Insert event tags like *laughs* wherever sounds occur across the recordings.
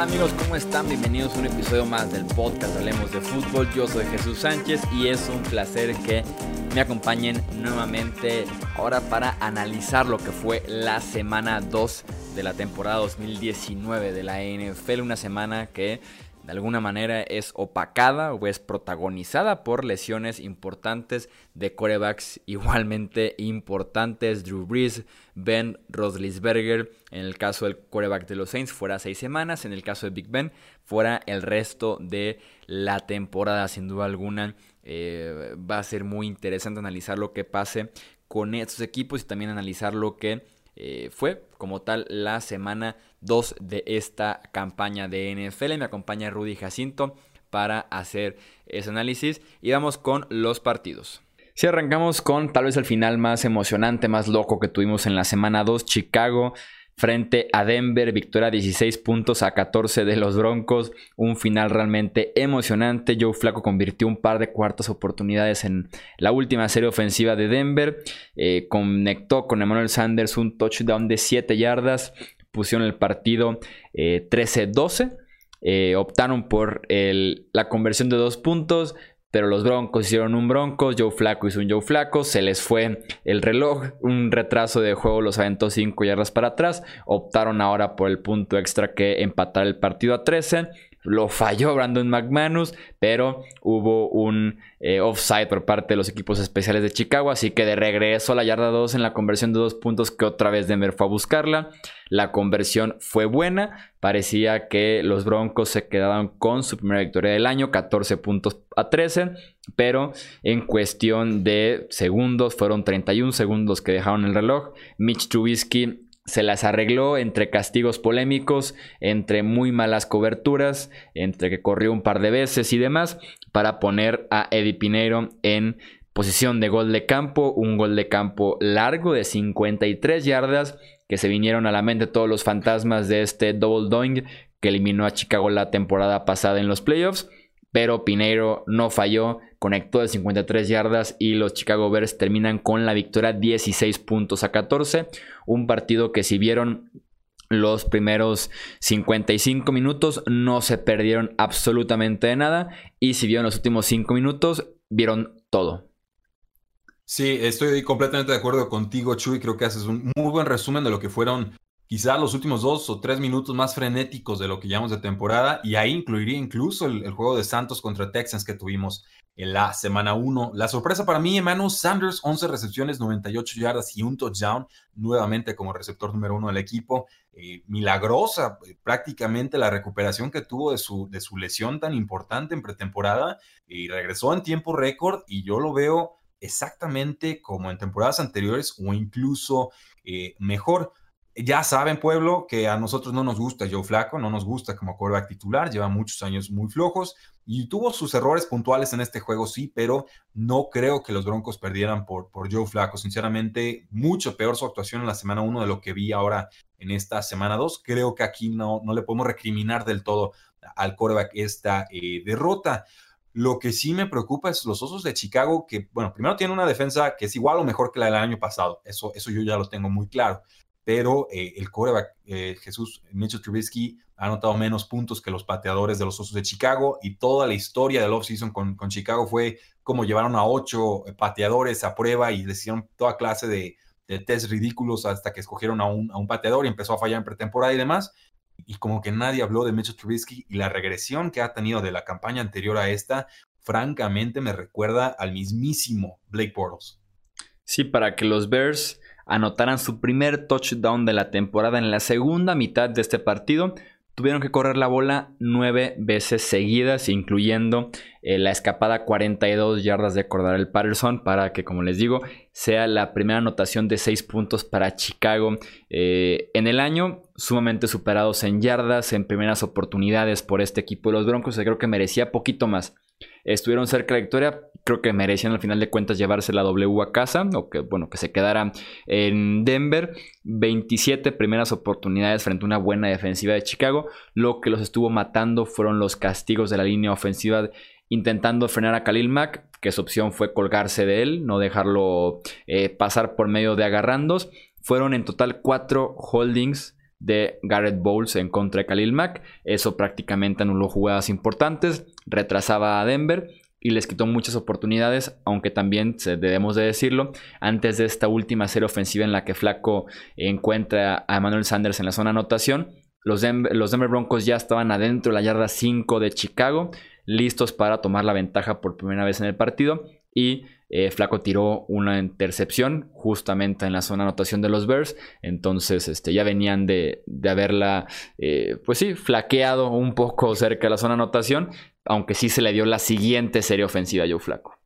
Hola amigos? ¿Cómo están? Bienvenidos a un episodio más del podcast Hablemos de Fútbol. Yo soy Jesús Sánchez y es un placer que me acompañen nuevamente ahora para analizar lo que fue la semana 2 de la temporada 2019 de la NFL. Una semana que de alguna manera es opacada o es protagonizada por lesiones importantes de corebacks *laughs* igualmente importantes. Drew Brees, Ben Roethlisberger, en el caso del coreback de los Saints, fuera seis semanas. En el caso de Big Ben, fuera el resto de la temporada. Sin duda alguna, eh, va a ser muy interesante analizar lo que pase con estos equipos y también analizar lo que eh, fue como tal la semana 2 de esta campaña de NFL. Me acompaña Rudy Jacinto para hacer ese análisis y vamos con los partidos. Si arrancamos con tal vez el final más emocionante, más loco que tuvimos en la semana 2, Chicago frente a Denver, victoria 16 puntos a 14 de los Broncos, un final realmente emocionante. Joe Flaco convirtió un par de cuartas oportunidades en la última serie ofensiva de Denver, eh, conectó con Emmanuel Sanders un touchdown de 7 yardas, pusieron el partido 13-12. Eh, eh, optaron por la conversión de dos puntos. Pero los Broncos hicieron un Broncos, Joe Flaco hizo un Joe Flaco, se les fue el reloj, un retraso de juego los aventó 5 yardas para atrás, optaron ahora por el punto extra que empatar el partido a 13. Lo falló Brandon McManus, pero hubo un eh, offside por parte de los equipos especiales de Chicago. Así que de regreso a la yarda 2 en la conversión de dos puntos que otra vez Denver fue a buscarla. La conversión fue buena. Parecía que los Broncos se quedaban con su primera victoria del año, 14 puntos a 13. Pero en cuestión de segundos, fueron 31 segundos que dejaron el reloj. Mitch Trubisky se las arregló entre castigos polémicos, entre muy malas coberturas, entre que corrió un par de veces y demás, para poner a Eddie Pineiro en posición de gol de campo, un gol de campo largo de 53 yardas, que se vinieron a la mente todos los fantasmas de este double doing que eliminó a Chicago la temporada pasada en los playoffs pero Pineiro no falló, conectó de 53 yardas y los Chicago Bears terminan con la victoria 16 puntos a 14. Un partido que si vieron los primeros 55 minutos no se perdieron absolutamente de nada y si vieron los últimos 5 minutos vieron todo. Sí, estoy completamente de acuerdo contigo, Chuy. Creo que haces un muy buen resumen de lo que fueron quizá los últimos dos o tres minutos más frenéticos de lo que llamamos de temporada, y ahí incluiría incluso el, juego de Santos contra Texans que tuvimos en la semana 1. La sorpresa para mí, Emmanuel Sanders, 11 recepciones, 98 yardas y un touchdown, nuevamente como receptor número uno del equipo. Eh, milagrosa eh, prácticamente la recuperación que tuvo de su, de su lesión tan importante en pretemporada y regresó en tiempo récord y yo lo veo exactamente como en temporadas anteriores o incluso eh, mejor. Ya saben, pueblo, que a nosotros no nos gusta Joe Flaco, no nos gusta como quarterback titular, lleva muchos años muy flojos y tuvo sus errores puntuales en este juego, sí, pero no creo que los Broncos perdieran por, por Joe Flaco. Sinceramente, mucho peor su actuación en la semana 1 de lo que vi ahora en esta semana 2. Creo que aquí no, no le podemos recriminar del todo al quarterback esta eh, derrota. Lo que sí me preocupa es los Osos de Chicago, que, bueno, primero tiene una defensa que es igual o mejor que la del año pasado. Eso, eso yo ya lo tengo muy claro pero eh, el coreback eh, Jesús Mitchell Trubisky ha anotado menos puntos que los pateadores de los Osos de Chicago y toda la historia del offseason con, con Chicago fue como llevaron a ocho pateadores a prueba y les hicieron toda clase de, de test ridículos hasta que escogieron a un, a un pateador y empezó a fallar en pretemporada y demás. Y como que nadie habló de Mitchell Trubisky y la regresión que ha tenido de la campaña anterior a esta, francamente me recuerda al mismísimo Blake Bortles. Sí, para que los Bears anotaran su primer touchdown de la temporada en la segunda mitad de este partido. Tuvieron que correr la bola nueve veces seguidas, incluyendo eh, la escapada 42 yardas de el Patterson, para que, como les digo, sea la primera anotación de 6 puntos para Chicago eh, en el año. Sumamente superados en yardas, en primeras oportunidades por este equipo de los Broncos. Creo que merecía poquito más estuvieron cerca de la victoria. Creo que merecían al final de cuentas llevarse la W a casa, o que bueno, que se quedara en Denver. 27 primeras oportunidades frente a una buena defensiva de Chicago. Lo que los estuvo matando fueron los castigos de la línea ofensiva intentando frenar a Khalil Mack, que su opción fue colgarse de él, no dejarlo eh, pasar por medio de agarrandos. Fueron en total cuatro holdings de Garrett Bowles en contra de Khalil Mack. Eso prácticamente anuló jugadas importantes, retrasaba a Denver y les quitó muchas oportunidades, aunque también debemos de decirlo, antes de esta última serie ofensiva en la que Flaco encuentra a Emmanuel Sanders en la zona anotación, los los Denver Broncos ya estaban adentro de la yarda 5 de Chicago, listos para tomar la ventaja por primera vez en el partido y eh, Flaco tiró una intercepción justamente en la zona anotación de los Bears. Entonces este, ya venían de, haberla, eh, pues sí, flaqueado un poco cerca de la zona anotación. Aunque sí se le dio la siguiente serie ofensiva a Joe Flaco.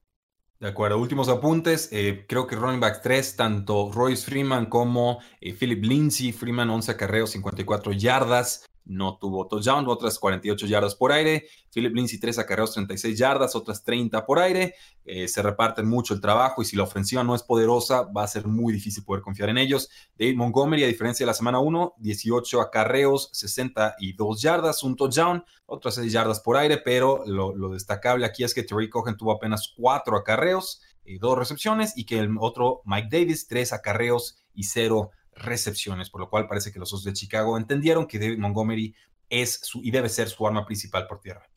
De acuerdo, últimos apuntes. Eh, creo que running back 3, tanto Royce Freeman como Philip Lindsay. Freeman 11 acarreos, 54 yardas no tuvo touchdown, otras 48 yardas por aire. Philip Lindsay 3 acarreos 36 yardas, otras 30 por aire. Eh, se reparten mucho el trabajo y si la ofensiva no es poderosa, va a ser muy difícil poder confiar en ellos. David Montgomery, a diferencia de la semana 1, 18 acarreos, 62 yardas, un touchdown, otras 6 yardas por aire, pero lo, destacable aquí es que Terry Cohen tuvo apenas 4 acarreos y 2 recepciones y que el otro Mike Davis 3 acarreos y 0 recepciones, por lo cual parece que los de Chicago entendieron que David Montgomery es su, y debe ser su arma principal por tierra.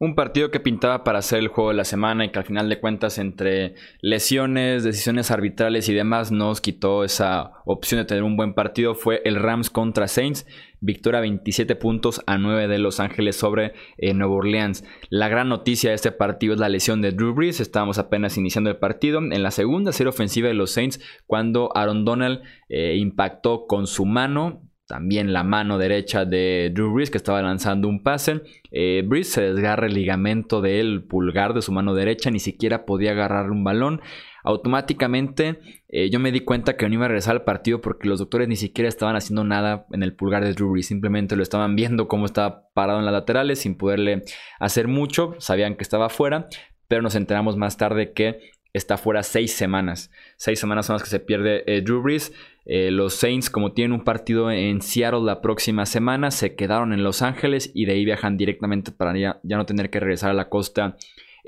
Un partido que pintaba para ser el juego de la semana y que al final de cuentas entre lesiones, decisiones arbitrales y demás nos quitó esa opción de tener un buen partido fue el Rams contra Saints. Victoria 27 puntos a 9 de Los Ángeles sobre eh, Nueva Orleans. La gran noticia de este partido es la lesión de Drew Brees. Estábamos apenas iniciando el partido. En la segunda serie ofensiva de los Saints, cuando Aaron Donald eh, impactó con su mano también la mano derecha de Drew Brees que estaba lanzando un pase. Eh, Brees se desgarra el ligamento del pulgar de su mano derecha, ni siquiera podía agarrar un balón. Automáticamente eh, yo me di cuenta que no iba a regresar al partido porque los doctores ni siquiera estaban haciendo nada en el pulgar de Brees, simplemente lo estaban viendo cómo estaba parado en las laterales sin poderle hacer mucho, sabían que estaba fuera, pero nos enteramos más tarde que está fuera seis semanas. Seis semanas son las que se pierde eh, Drew Brees. Eh, los Saints, como tienen un partido en Seattle la próxima semana, se quedaron en Los Ángeles y de ahí viajan directamente para ya, no tener que regresar a la costa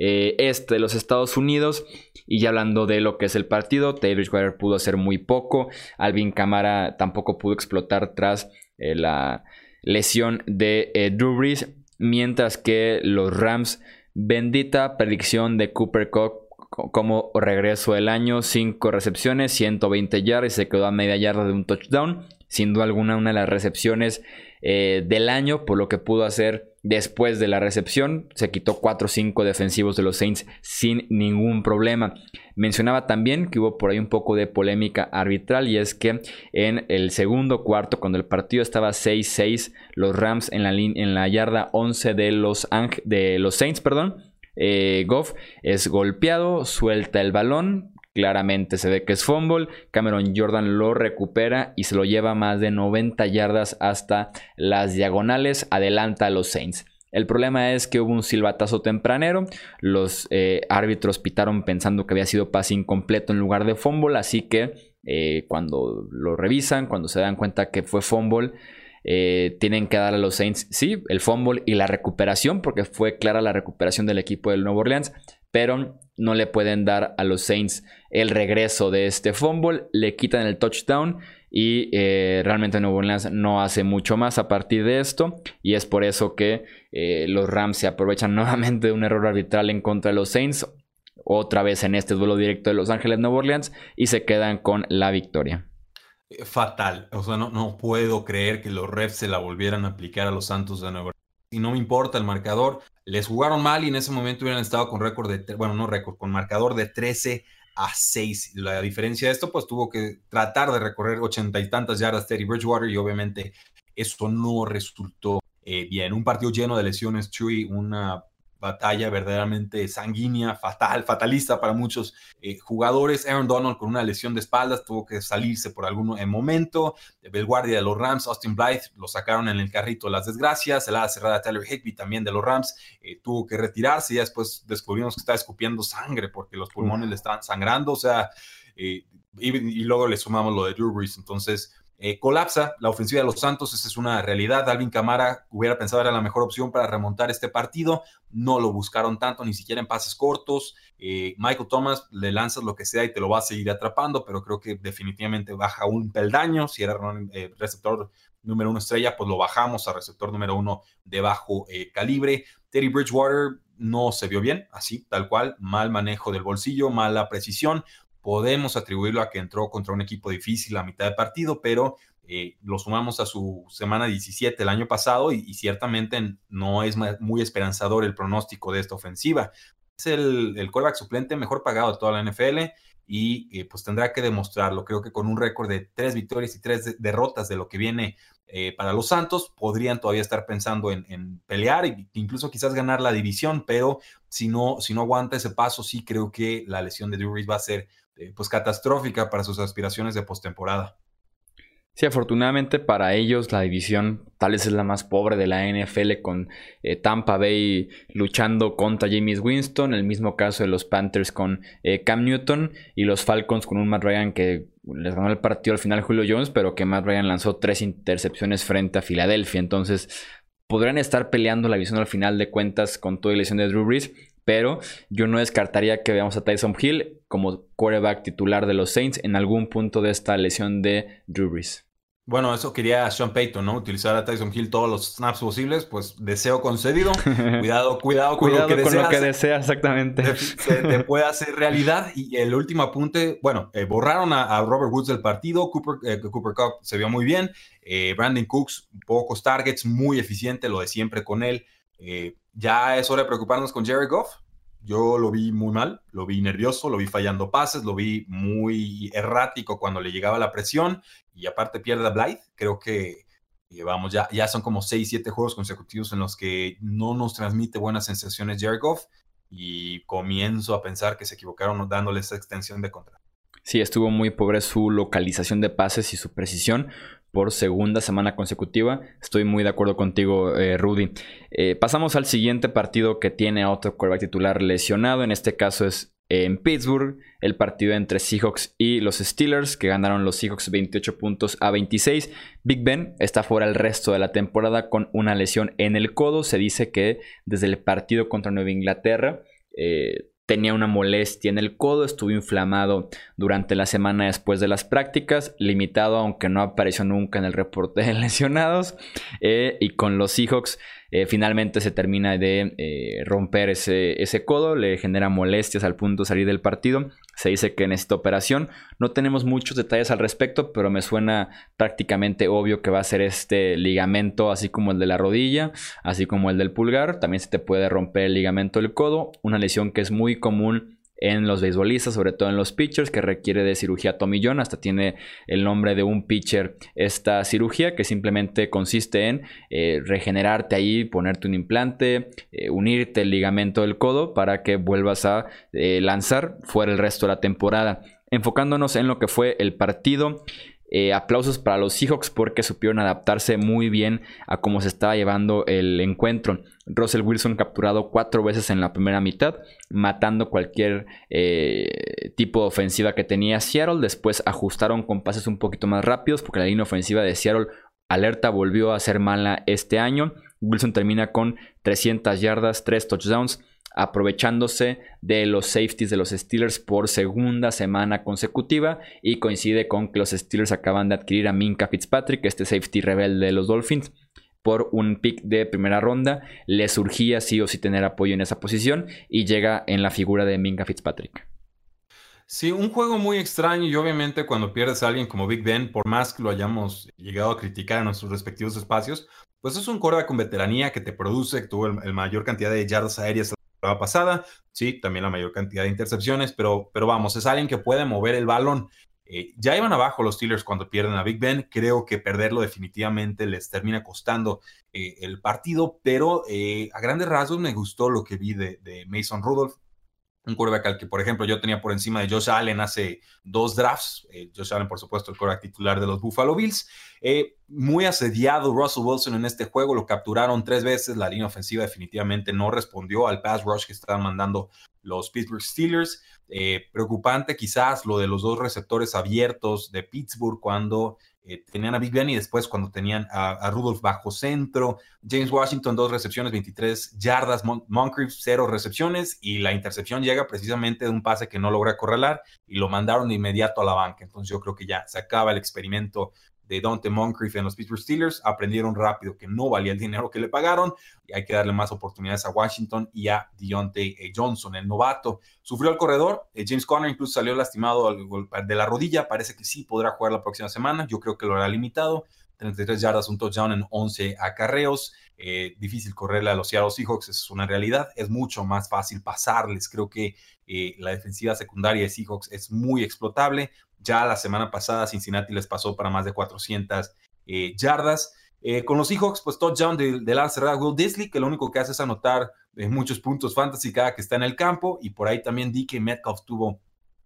eh, este de los Estados Unidos. Y ya hablando de lo que es el partido, David Bridgewater pudo hacer muy poco. Alvin Kamara tampoco pudo explotar tras eh, la lesión de Drew Brees. Mientras que los Rams, bendita predicción de Cooper Cup como regreso del año, 5 recepciones, 120 yardas y se quedó a media yarda de un touchdown. Sin duda alguna, una de las recepciones eh, del año, por lo que pudo hacer después de la recepción. Se quitó 4 o 5 defensivos de los Saints sin ningún problema. Mencionaba también que hubo por ahí un poco de polémica arbitral y es que en el segundo cuarto, cuando el partido estaba 6-6, los Rams en la, en la yarda 11 de los, de los Saints, perdón, eh, Goff es golpeado, suelta el balón, claramente se ve que es fumble, Cameron Jordan lo recupera y se lo lleva más de 90 yardas hasta las diagonales, adelanta a los Saints. El problema es que hubo un silbatazo tempranero, los eh, árbitros pitaron pensando que había sido pase incompleto en lugar de fumble, así que eh, cuando lo revisan, cuando se dan cuenta que fue fumble, eh, tienen que dar a los Saints, sí, el fumble y la recuperación, porque fue clara la recuperación del equipo del Nuevo Orleans, pero no le pueden dar a los Saints el regreso de este fumble, le quitan el touchdown y eh, realmente Nuevo Orleans no hace mucho más a partir de esto y es por eso que eh, los Rams se aprovechan *laughs* nuevamente de un error arbitral en contra de los Saints, otra vez en este duelo directo de Los Ángeles Nuevo Orleans y se quedan con la victoria. Eh, fatal. O sea, no, no puedo creer que los refs se la volvieran a aplicar a los Santos de Nueva York. Y no me importa el marcador. Les jugaron mal y en ese momento hubieran estado con récord de, bueno, no récord, con marcador de 13 a 6. La diferencia de esto, pues tuvo que tratar de recorrer ochenta y tantas yardas Terry Bridgewater y obviamente eso no resultó eh, bien. Un partido lleno de lesiones, Chuy, una batalla verdaderamente sanguínea, fatal, fatalista para muchos eh, jugadores. Aaron Donald con una lesión de espaldas tuvo que salirse por algún eh, momento. El guardia de los Rams, Austin Blythe, lo sacaron en el carrito de las desgracias. El ala cerrada Tyler Higby también de los Rams eh, tuvo que retirarse y después descubrimos que estaba escupiendo sangre porque los pulmones le estaban sangrando. O sea, y, luego le sumamos lo de Drew Brees. Entonces, eh, colapsa la ofensiva de los Santos, esa es una realidad. Alvin Camara hubiera pensado era la mejor opción para remontar este partido, no lo buscaron tanto, ni siquiera en pases cortos. Eh, Michael Thomas le lanzas lo que sea y te lo va a seguir atrapando, pero creo que definitivamente baja un peldaño. Si era eh, receptor número uno estrella, pues lo bajamos a receptor número uno de bajo calibre. Teddy Bridgewater no se vio bien, así, tal cual, mal manejo del bolsillo, mala precisión podemos atribuirlo a que entró contra un equipo difícil a mitad de partido, pero eh, lo sumamos a su semana 17 el año pasado y, ciertamente no es muy esperanzador el pronóstico de esta ofensiva. Es el, el suplente mejor pagado de toda la NFL y eh, pues tendrá que demostrarlo. Creo que con un récord de tres victorias y tres derrotas de lo que viene eh, para los Santos, podrían todavía estar pensando en, pelear e incluso quizás ganar la división, pero si no, si no aguanta ese paso, sí creo que la lesión de Drew va a ser eh, pues catastrófica para sus aspiraciones de postemporada. Sí, afortunadamente para ellos la división tal vez es la más pobre de la NFL con eh, Tampa Bay luchando contra James Winston, el mismo caso de los Panthers con eh, Cam Newton y los Falcons con un Matt Ryan que les ganó el partido al final Julio Jones, pero que Matt Ryan lanzó tres intercepciones frente a Filadelfia. Entonces podrían estar peleando la división al final de cuentas con toda la lesión de Drew Brees pero yo no descartaría que veamos a Tyson Hill como quarterback titular de los Saints en algún punto de esta lesión de Drew Brees. Bueno, eso quería Sean Payton, ¿no? Utilizar a Tyson Hill todos los snaps posibles, pues deseo concedido. *laughs* Cuidado, cuidado con, lo, que con lo que desea, exactamente. Se te *laughs* puede hacer realidad. Y el último apunte, bueno, eh, borraron a, Robert Woods del partido, Cooper, eh, Cooper Cup se vio muy bien, eh, Brandon Cooks, pocos targets, muy eficiente, lo de siempre con él. Ya es hora de preocuparnos con Jerry Goff. Yo lo vi muy mal, lo vi nervioso, lo vi fallando pases, lo vi muy errático cuando le llegaba la presión y aparte pierde a Blythe. Creo que eh, vamos, ya, ya son como 6, 7 juegos consecutivos en los que no nos transmite buenas sensaciones Jerry Goff y comienzo a pensar que se equivocaron dándole esa extensión de contrato. Sí, estuvo muy pobre su localización de pases y su precisión por segunda semana consecutiva. Estoy muy de acuerdo contigo, eh, Rudy. Eh, pasamos al siguiente partido que tiene a otro quarterback titular lesionado. En este caso es en Pittsburgh, el partido entre Seahawks y los Steelers, que ganaron los Seahawks 28 puntos a 26. Big Ben está fuera el resto de la temporada con una lesión en el codo. Se dice que desde el partido contra Nueva Inglaterra eh, tenía una molestia en el codo, estuvo inflamado durante la semana después de las prácticas, limitado aunque no apareció nunca en el reporte de *laughs* lesionados, eh, y con los Seahawks eh, finalmente se termina de eh, romper ese, ese, codo, le genera molestias al punto de salir del partido. Se dice que en esta operación no tenemos muchos detalles al respecto, pero me suena prácticamente obvio que va a ser este ligamento, así como el de la rodilla, así como el del pulgar. También se te puede romper el ligamento del codo, una lesión que es muy común en los beisbolistas, sobre todo en los pitchers, que requiere de cirugía tomillón. Hasta tiene el nombre de un pitcher esta cirugía, que simplemente consiste en eh, regenerarte ahí, ponerte un implante, eh, unirte el ligamento del codo para que vuelvas a eh, lanzar fuera el resto de la temporada. Enfocándonos en lo que fue el partido, eh, aplausos para los Seahawks porque supieron adaptarse muy bien a cómo se estaba llevando el encuentro. Russell Wilson capturado cuatro veces en la primera mitad, matando cualquier eh, tipo de ofensiva que tenía Seattle. Después ajustaron con pases un poquito más rápidos porque la línea ofensiva de Seattle alerta volvió a ser mala este año. Wilson termina con 300 yardas, 3 touchdowns aprovechándose de los safeties de los Steelers por segunda semana consecutiva y coincide con que los Steelers acaban de adquirir a Minka Fitzpatrick, este safety rebelde de los Dolphins, por un pick de primera ronda. Le surgía sí o sí tener apoyo en esa posición y llega en la figura de Minka Fitzpatrick. Sí, un juego muy extraño y obviamente cuando pierdes a alguien como Big Ben, por más que lo hayamos llegado a criticar en nuestros respectivos espacios, pues es un quarterback con veteranía que te produce, que tuvo el mayor cantidad de yardas aéreas pasada, sí, también la mayor cantidad de intercepciones, pero, pero vamos, es alguien que puede mover el balón. Eh, ya iban abajo los Steelers cuando pierden a Big Ben. Creo que perderlo definitivamente les termina costando eh, el partido, pero eh, a grandes rasgos me gustó lo que vi de, de Mason Rudolph un quarterback al que, por ejemplo, yo tenía por encima de Josh Allen hace dos drafts. Eh, Josh Allen, por supuesto, el quarterback titular de los Buffalo Bills. Eh, muy asediado Russell Wilson en este juego, lo capturaron tres veces. La línea ofensiva definitivamente no respondió al pass rush que estaban mandando los Pittsburgh Steelers. Eh, preocupante quizás lo de los dos receptores abiertos de Pittsburgh cuando eh, tenían a Big Ben y después cuando tenían a, Rudolph bajo centro. James Washington, dos recepciones, 23 yardas. Moncrief, cero recepciones. Y la intercepción llega precisamente de un pase que no logra correlar y lo mandaron de inmediato a la banca. Entonces yo creo que ya se acaba el experimento de Dante Moncrief en los Pittsburgh Steelers, aprendieron rápido que no valía el dinero que le pagaron y hay que darle más oportunidades a Washington y a Deontay eh, Johnson, el novato. Sufrió el corredor, eh, James Conner incluso salió lastimado de la rodilla, parece que sí podrá jugar la próxima semana, yo creo que lo hará limitado. 33 yardas, un touchdown en 11 acarreos. Eh, difícil correrle a los Seattle Seahawks, es una realidad. Es mucho más fácil pasarles. Creo que la defensiva secundaria de Seahawks es muy explotable. Ya la semana pasada Cincinnati les pasó para más de 400 eh, yardas. Eh, con los Seahawks, pues touchdown de, de la cerrada Will Disley, que lo único que hace es anotar eh, muchos puntos fantasy cada que está en el campo. Y por ahí también que Metcalf tuvo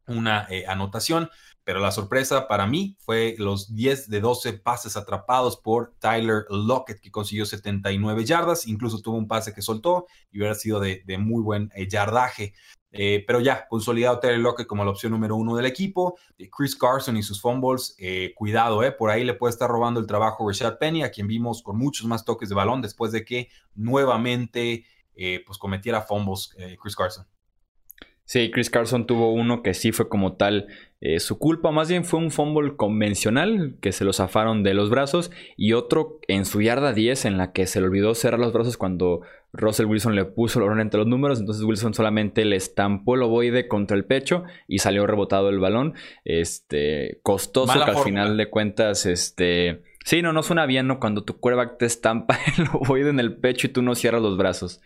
una anotación. Pero la sorpresa para mí fue los 10 de 12 pases atrapados por Tyler Lockett, que consiguió 79 yardas. Incluso tuvo un pase que soltó y hubiera sido de, muy buen yardaje. Eh, pero ya, consolidado Terry Lockett como la opción número uno del equipo. Eh, Chris Carson y sus fumbles, eh, cuidado, eh, por ahí le puede estar robando el trabajo Rashad Penny, a quien vimos con muchos más toques de balón después de que nuevamente pues cometiera fumbles Chris Carson. Sí, Chris Carson tuvo uno que sí fue como tal eh, su culpa, más bien fue un fumble convencional que se lo zafaron de los brazos y otro en su yarda 10 en la que se le olvidó cerrar los brazos cuando Russell Wilson le puso el balón entre los números, entonces Wilson solamente le estampó el ovoide contra el pecho y salió rebotado el balón. Este, costoso que al final de cuentas, este Sí, no, no suena bien, ¿no? Cuando tu quarterback te estampa *laughs* el ovoide en el pecho y tú no cierras los brazos.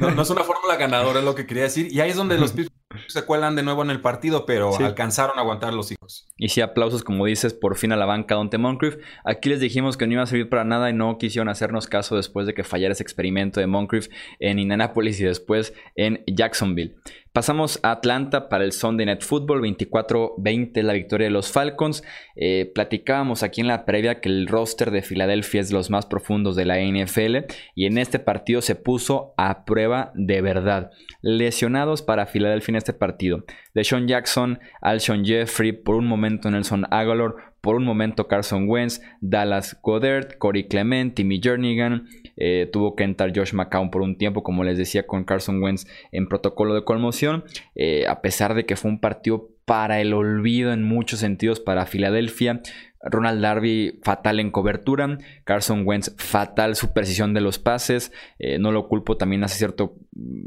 No, no es una fórmula ganadora, es lo que quería decir. Y ahí es donde los *laughs* se cuelan de nuevo en el partido, pero alcanzaron a aguantar los hijos. Y sí, aplausos, como dices, por fin a la banca Dante Moncrief. Aquí les dijimos que no iba a servir para nada y no quisieron hacernos caso después de que fallara ese experimento de Moncrief en Indianapolis y después en Jacksonville. Pasamos a Atlanta para el Sunday Night Football, 24-20 la victoria de los Falcons. Eh, platicábamos aquí en la previa que el roster de Filadelfia es de los más profundos de la NFL y en este partido se puso a prueba de verdad. Lesionados para Filadelfia en este partido. De Sean Jackson, Alshon Jeffrey, por un momento Nelson Aguilar, por un momento Carson Wentz, Dallas Goddard, Corey Clement, Timmy Jernigan. Eh, tuvo que entrar Josh McCown por un tiempo, como les decía, con Carson Wentz en protocolo de conmoción. Eh, a pesar de que fue un partido para el olvido en muchos sentidos para Filadelfia. Ronald Darby fatal en cobertura, Carson Wentz fatal su precisión de los pases, eh, no lo culpo también hace cierta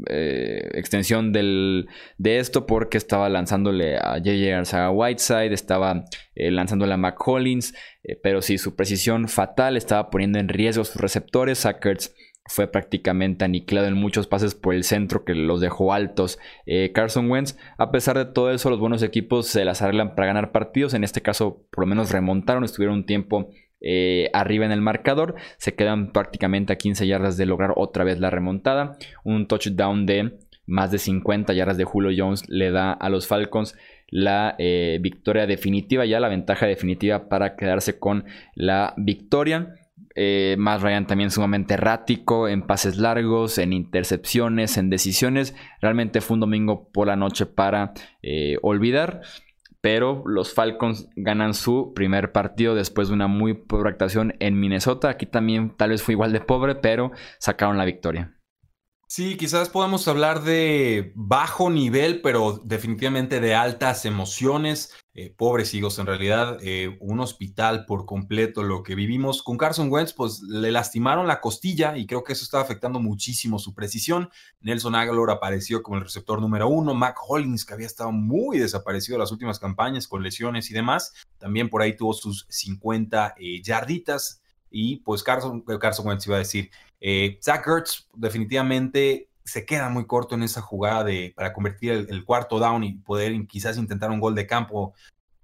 eh, extensión del, de esto porque estaba lanzándole a JJ Arzaga Whiteside, estaba eh, lanzándole a McCollins, pero sí, su precisión fatal estaba poniendo en riesgo sus receptores, Sackers fue prácticamente aniquilado en muchos pases por el centro que los dejó altos. Eh, Carson Wentz, a pesar de todo eso, los buenos equipos se las arreglan para ganar partidos. En este caso, por lo menos remontaron, estuvieron un tiempo eh, arriba en el marcador. Se quedan prácticamente a 15 yardas de lograr otra vez la remontada. Un touchdown de más de 50 yardas de Julio Jones le da a los Falcons la eh, victoria definitiva, ya la ventaja definitiva para quedarse con la victoria. Eh, más Ryan también sumamente errático en pases largos, en intercepciones, en decisiones. Realmente fue un domingo por la noche para eh, olvidar. Pero los Falcons ganan su primer partido después de una muy pobre actuación en Minnesota. Aquí también tal vez fue igual de pobre, pero sacaron la victoria. Sí, quizás podamos hablar de bajo nivel, pero definitivamente de altas emociones. Eh, pobres hijos, en realidad, eh, un hospital por completo. Lo que vivimos con Carson Wentz, pues le lastimaron la costilla y creo que eso estaba afectando muchísimo su precisión. Nelson Aguilar apareció como el receptor número uno. Mac Hollins, que había estado muy desaparecido en las últimas campañas con lesiones y demás, también por ahí tuvo sus 50 eh, yarditas. Y pues Carson, Carson Wentz iba a decir, eh, Zach Ertz definitivamente se queda muy corto en esa jugada de, para convertir el, cuarto down y poder quizás intentar un gol de campo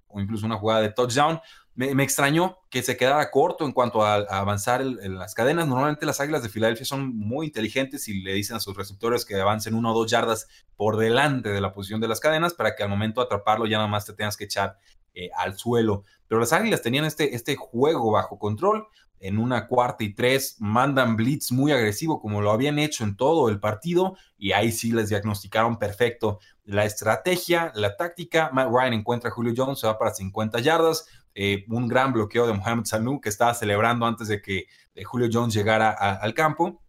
o incluso una jugada de touchdown. Me, extrañó que se quedara corto en cuanto a, avanzar las cadenas. Normalmente las Águilas de Filadelfia son muy inteligentes y le dicen a sus receptores que avancen una o dos yardas por delante de la posición de las cadenas para que al momento de atraparlo ya nada más te tengas que echar eh, al suelo. Pero las Águilas tenían este, este juego bajo control. En una cuarta y tres, mandan blitz muy agresivo como lo habían hecho en todo el partido y ahí sí les diagnosticaron perfecto la estrategia, la táctica. Matt Ryan encuentra a Julio Jones, se va para 50 yardas, eh, un gran bloqueo de Mohamed Sanu que estaba celebrando antes de que eh, Julio Jones llegara al campo.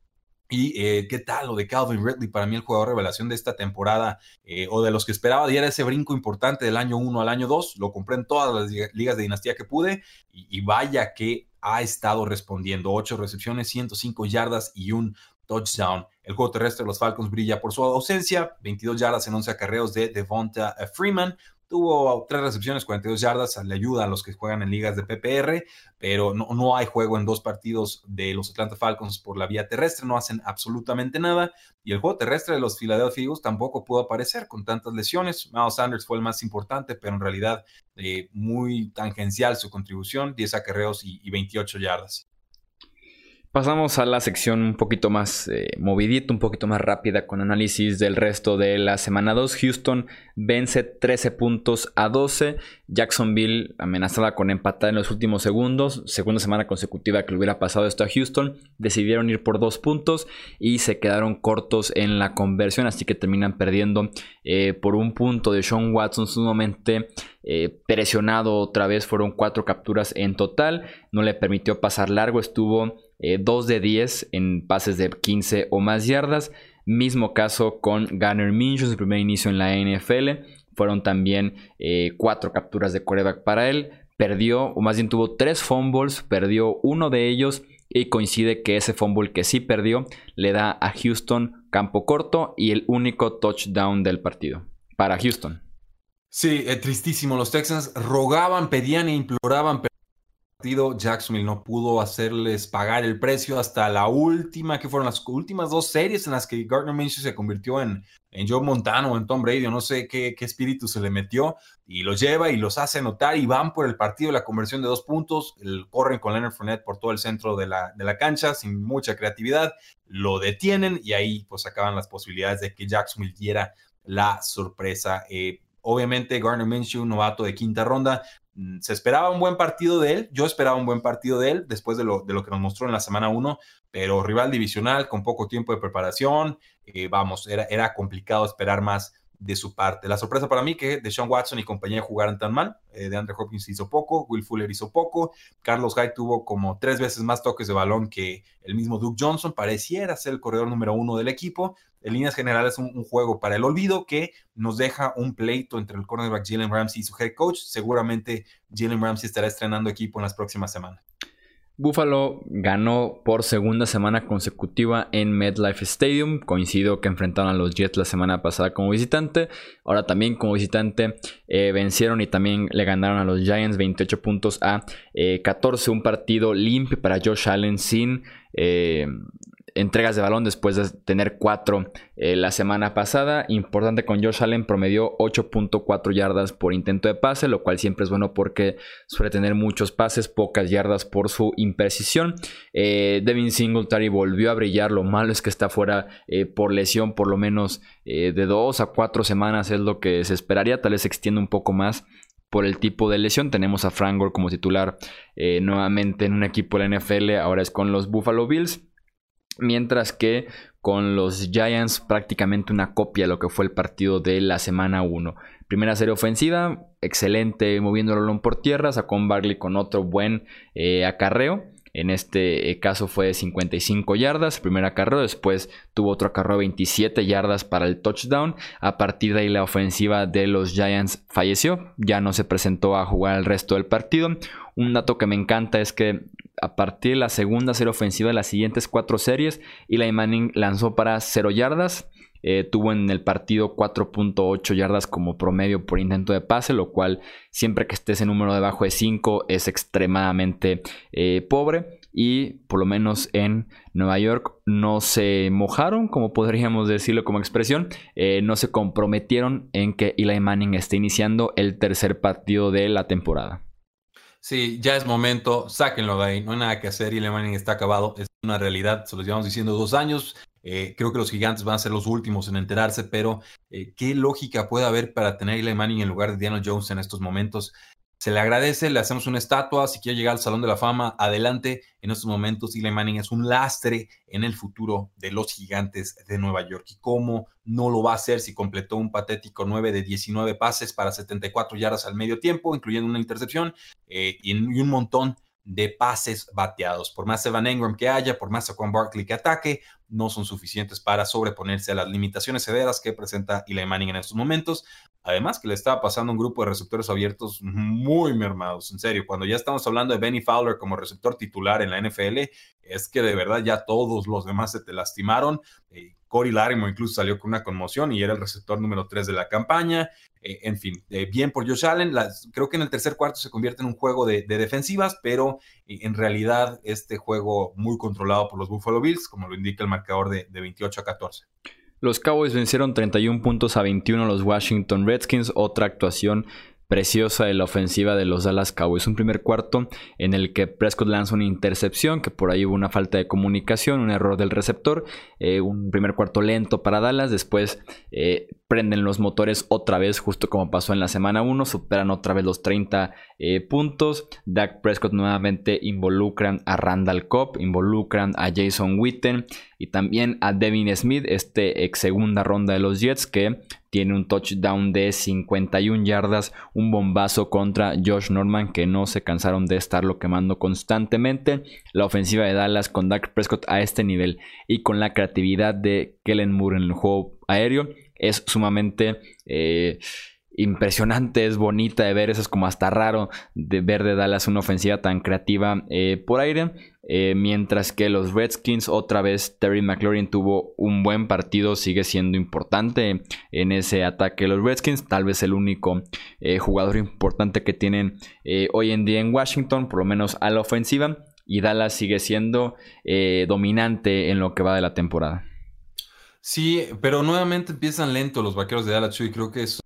Y eh, qué tal lo de Calvin Ridley, para mí el jugador revelación de esta temporada o de los que esperaba diera ese brinco importante del año 1 al año 2. Lo compré en todas las ligas de dinastía que pude y, vaya que ha estado respondiendo. 8 recepciones, 105 yardas y un touchdown. El juego terrestre de los Falcons brilla por su ausencia, 22 yardas en 11 acarreos de Devonta Freeman, Tuvo tres recepciones, 42 yardas, le ayuda a los que juegan en ligas de PPR, pero no, no hay juego en dos partidos de los Atlanta Falcons por la vía terrestre, no hacen absolutamente nada. Y el juego terrestre de los Philadelphia Eagles tampoco pudo aparecer con tantas lesiones. Miles Sanders fue el más importante, pero en realidad eh, muy tangencial su contribución, 10 acarreos y, y 28 yardas. Pasamos a la sección un poquito más eh, movidita, un poquito más rápida con análisis del resto de la semana 2. Houston vence 13 puntos a 12. Jacksonville amenazada con empatar en los últimos segundos. Segunda semana consecutiva que le hubiera pasado esto a Houston. Decidieron ir por dos puntos y se quedaron cortos en la conversión. Así que terminan perdiendo eh, por un punto de Sean Watson sumamente eh, presionado otra vez. Fueron cuatro capturas en total. No le permitió pasar largo. Estuvo 2 eh, de 10 en pases de 15 o más yardas. Mismo caso con Gunner Minshew, su primer inicio en la NFL. Fueron también 4 eh, capturas de coreback para él. Perdió, o más bien tuvo 3 fumbles, perdió uno de ellos y coincide que ese fumble que sí perdió le da a Houston campo corto y el único touchdown del partido para Houston. Sí, eh, tristísimo. Los Texans rogaban, pedían e imploraban, Jacksonville no pudo hacerles pagar el precio hasta la última, que fueron las últimas dos series en las que Gardner Minshew se convirtió en, en Joe Montano o en Tom Brady, no sé qué, qué, espíritu se le metió, y los lleva y los hace notar y van por el partido, la conversión de dos puntos, el, corren con Leonard Fournette por todo el centro de la, de la cancha sin mucha creatividad, lo detienen y ahí pues acaban las posibilidades de que Jacksonville diera la sorpresa. Eh, obviamente Gardner Minshew, novato de quinta ronda, se esperaba un buen partido de él, yo esperaba un buen partido de él después de lo, de lo que nos mostró en la semana 1, pero rival divisional con poco tiempo de preparación, eh, vamos, era, era complicado esperar más de su parte. La sorpresa para mí que Deshaun Watson y compañía jugaran tan mal. Eh, de Andre Hopkins hizo poco, Will Fuller hizo poco, Carlos Hyde tuvo como tres veces más toques de balón que el mismo Duke Johnson. Pareciera ser el corredor número uno del equipo. En líneas generales, un, un juego para el olvido que nos deja un pleito entre el cornerback Jalen Ramsey y su head coach. Seguramente Jalen Ramsey estará estrenando equipo en las próximas semanas. Buffalo ganó por segunda semana consecutiva en MetLife Stadium. Coincido que enfrentaron a los Jets la semana pasada como visitante. Ahora también como visitante eh, vencieron y también le ganaron a los Giants 28 puntos a 14. Eh, Un partido limpio para Josh Allen sin eh, entregas de balón después de tener 4 eh, la semana pasada. Importante con Josh Allen, promedió 8.4 yardas por intento de pase, lo cual siempre es bueno porque suele tener muchos pases, pocas yardas por su imprecisión. Eh, Devin Singletary volvió a brillar, lo malo es que está fuera eh, por lesión por lo menos de 2 a 4 semanas es lo que se esperaría, tal vez se extienda un poco más por el tipo de lesión. Tenemos a Frank Gore como titular nuevamente en un equipo de la NFL, ahora es con los Buffalo Bills. Mientras que con los Giants prácticamente una copia de lo que fue el partido de la semana 1. Primera serie ofensiva, excelente moviendo el por tierra, sacó un Barley con otro buen eh, acarreo. En este eh, caso fue de 55 yardas, primer acarreo, después tuvo otro acarreo de 27 yardas para el touchdown. A partir de ahí la ofensiva de los Giants falleció, ya no se presentó a jugar el resto del partido. Un dato que me encanta es que a partir de la segunda serie ofensiva de las siguientes cuatro series, Eli Manning lanzó para 0 yardas. Eh, tuvo en el partido 4.8 yardas como promedio por intento de pase, lo cual siempre que estés en número debajo de 5 es extremadamente eh, pobre. Y por lo menos en Nueva York no se mojaron, como podríamos decirlo como expresión, eh, no se comprometieron en que Eli Manning esté iniciando el tercer partido de la temporada. Sí, ya es momento, sáquenlo de ahí, no hay nada que hacer y Manning está acabado, es una realidad, se los llevamos diciendo dos años, eh, creo que los gigantes van a ser los últimos en enterarse, pero eh, ¿qué lógica puede haber para tener a Eli Manning en lugar de Daniel Jones en estos momentos? se le agradece, le hacemos una estatua, si quiere llegar al Salón de la Fama, adelante. En estos momentos, Eli Manning es un lastre en el futuro de los gigantes de Nueva York. ¿Y cómo no lo va a hacer si completó un patético 9 de 19 pases para 74 yardas al medio tiempo, incluyendo una intercepción eh, y un montón de pases bateados. Por más Evan Engram que haya, por más Saquon Barkley que ataque, no son suficientes para sobreponerse a las limitaciones severas que presenta Eli Manning en estos momentos. Además que le estaba pasando un grupo de receptores abiertos muy mermados, en serio. Cuando ya estamos hablando de Benny Fowler como receptor titular en la NFL, es que de verdad ya todos los demás se te lastimaron. Eh, Cory Larimo incluso salió con una conmoción y era el receptor número 3 de la campaña. Eh, en fin, eh, bien por Josh Allen. creo que en el tercer cuarto se convierte en un juego de, defensivas, pero eh, en realidad este juego muy controlado por los Buffalo Bills, como lo indica el marcador de, de 28 a 14. Los Cowboys vencieron 31 puntos a 21 a los Washington Redskins, otra actuación preciosa de la ofensiva de los Dallas Cowboys. Un primer cuarto en el que Prescott lanza una intercepción, que por ahí hubo una falta de comunicación, un error del receptor. Eh, un primer cuarto lento para Dallas. Después eh, prenden los motores otra vez, justo como pasó en la semana 1. Superan otra vez los 30 eh, puntos. Dak Prescott nuevamente involucran a Randall Cobb, involucran a Jason Witten y también a Devin Smith, este ex segunda ronda de los Jets que tiene un touchdown de 51 yardas, un bombazo contra Josh Norman que no se cansaron de estarlo quemando constantemente. La ofensiva de Dallas con Dak Prescott a este nivel y con la creatividad de Kellen Moore en el juego aéreo es sumamente... Eh, impresionante, es bonita de ver, eso es como hasta raro de ver de Dallas una ofensiva tan creativa eh, por aire. Eh, mientras que los Redskins, otra vez Terry McLaurin tuvo un buen partido, sigue siendo importante en ese ataque. Los Redskins, tal vez el único eh, jugador importante que tienen hoy en día en Washington, por lo menos a la ofensiva. Y Dallas sigue siendo dominante en lo que va de la temporada. Sí, pero nuevamente empiezan lento los vaqueros de Dallas, y creo que es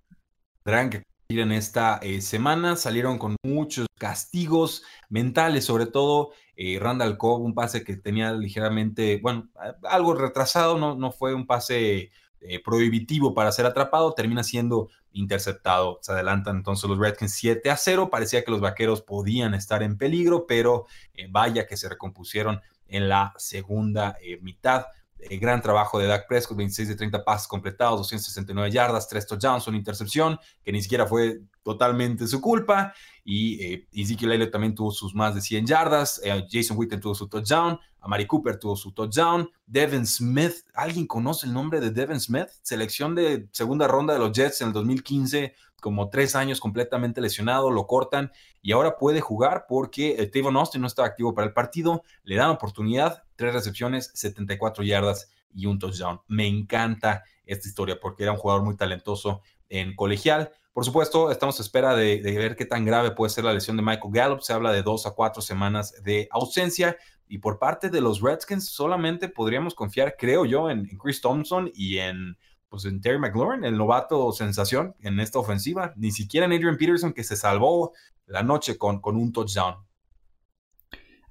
tendrán que en esta eh, semana. Salieron con muchos castigos mentales, sobre todo eh, Randall Cobb, un pase que tenía ligeramente, bueno, algo retrasado, no, no fue un pase eh, prohibitivo para ser atrapado, termina siendo interceptado. Se adelantan entonces los Redskins 7 a 0. Parecía que los vaqueros podían estar en peligro, pero vaya que se recompusieron en la segunda mitad. Eh, gran trabajo de Dak Prescott, 26 de 30 pases completados, 269 yardas, 3 touchdowns, una intercepción, que ni siquiera fue totalmente su culpa. Y eh, Ezekiel Elliott también tuvo sus más de 100 yardas. Eh, Jason Witten tuvo su touchdown. Amari Cooper tuvo su touchdown. Devin Smith, ¿alguien conoce el nombre de Devin Smith? Selección de segunda ronda de los Jets en el 2015 como tres años completamente lesionado, lo cortan y ahora puede jugar porque eh, Tavon Austin no estaba activo para el partido, le dan oportunidad, tres recepciones, 74 yardas y un touchdown. Me encanta esta historia porque era un jugador muy talentoso en colegial. Por supuesto, estamos a espera de, ver qué tan grave puede ser la lesión de Michael Gallup. Se habla de dos a cuatro semanas de ausencia. Y por parte de los Redskins, solamente podríamos confiar, creo yo, en Chris Thompson y en pues en Terry McLaurin, el novato sensación en esta ofensiva. Ni siquiera en Adrian Peterson, que se salvó la noche con, con un touchdown.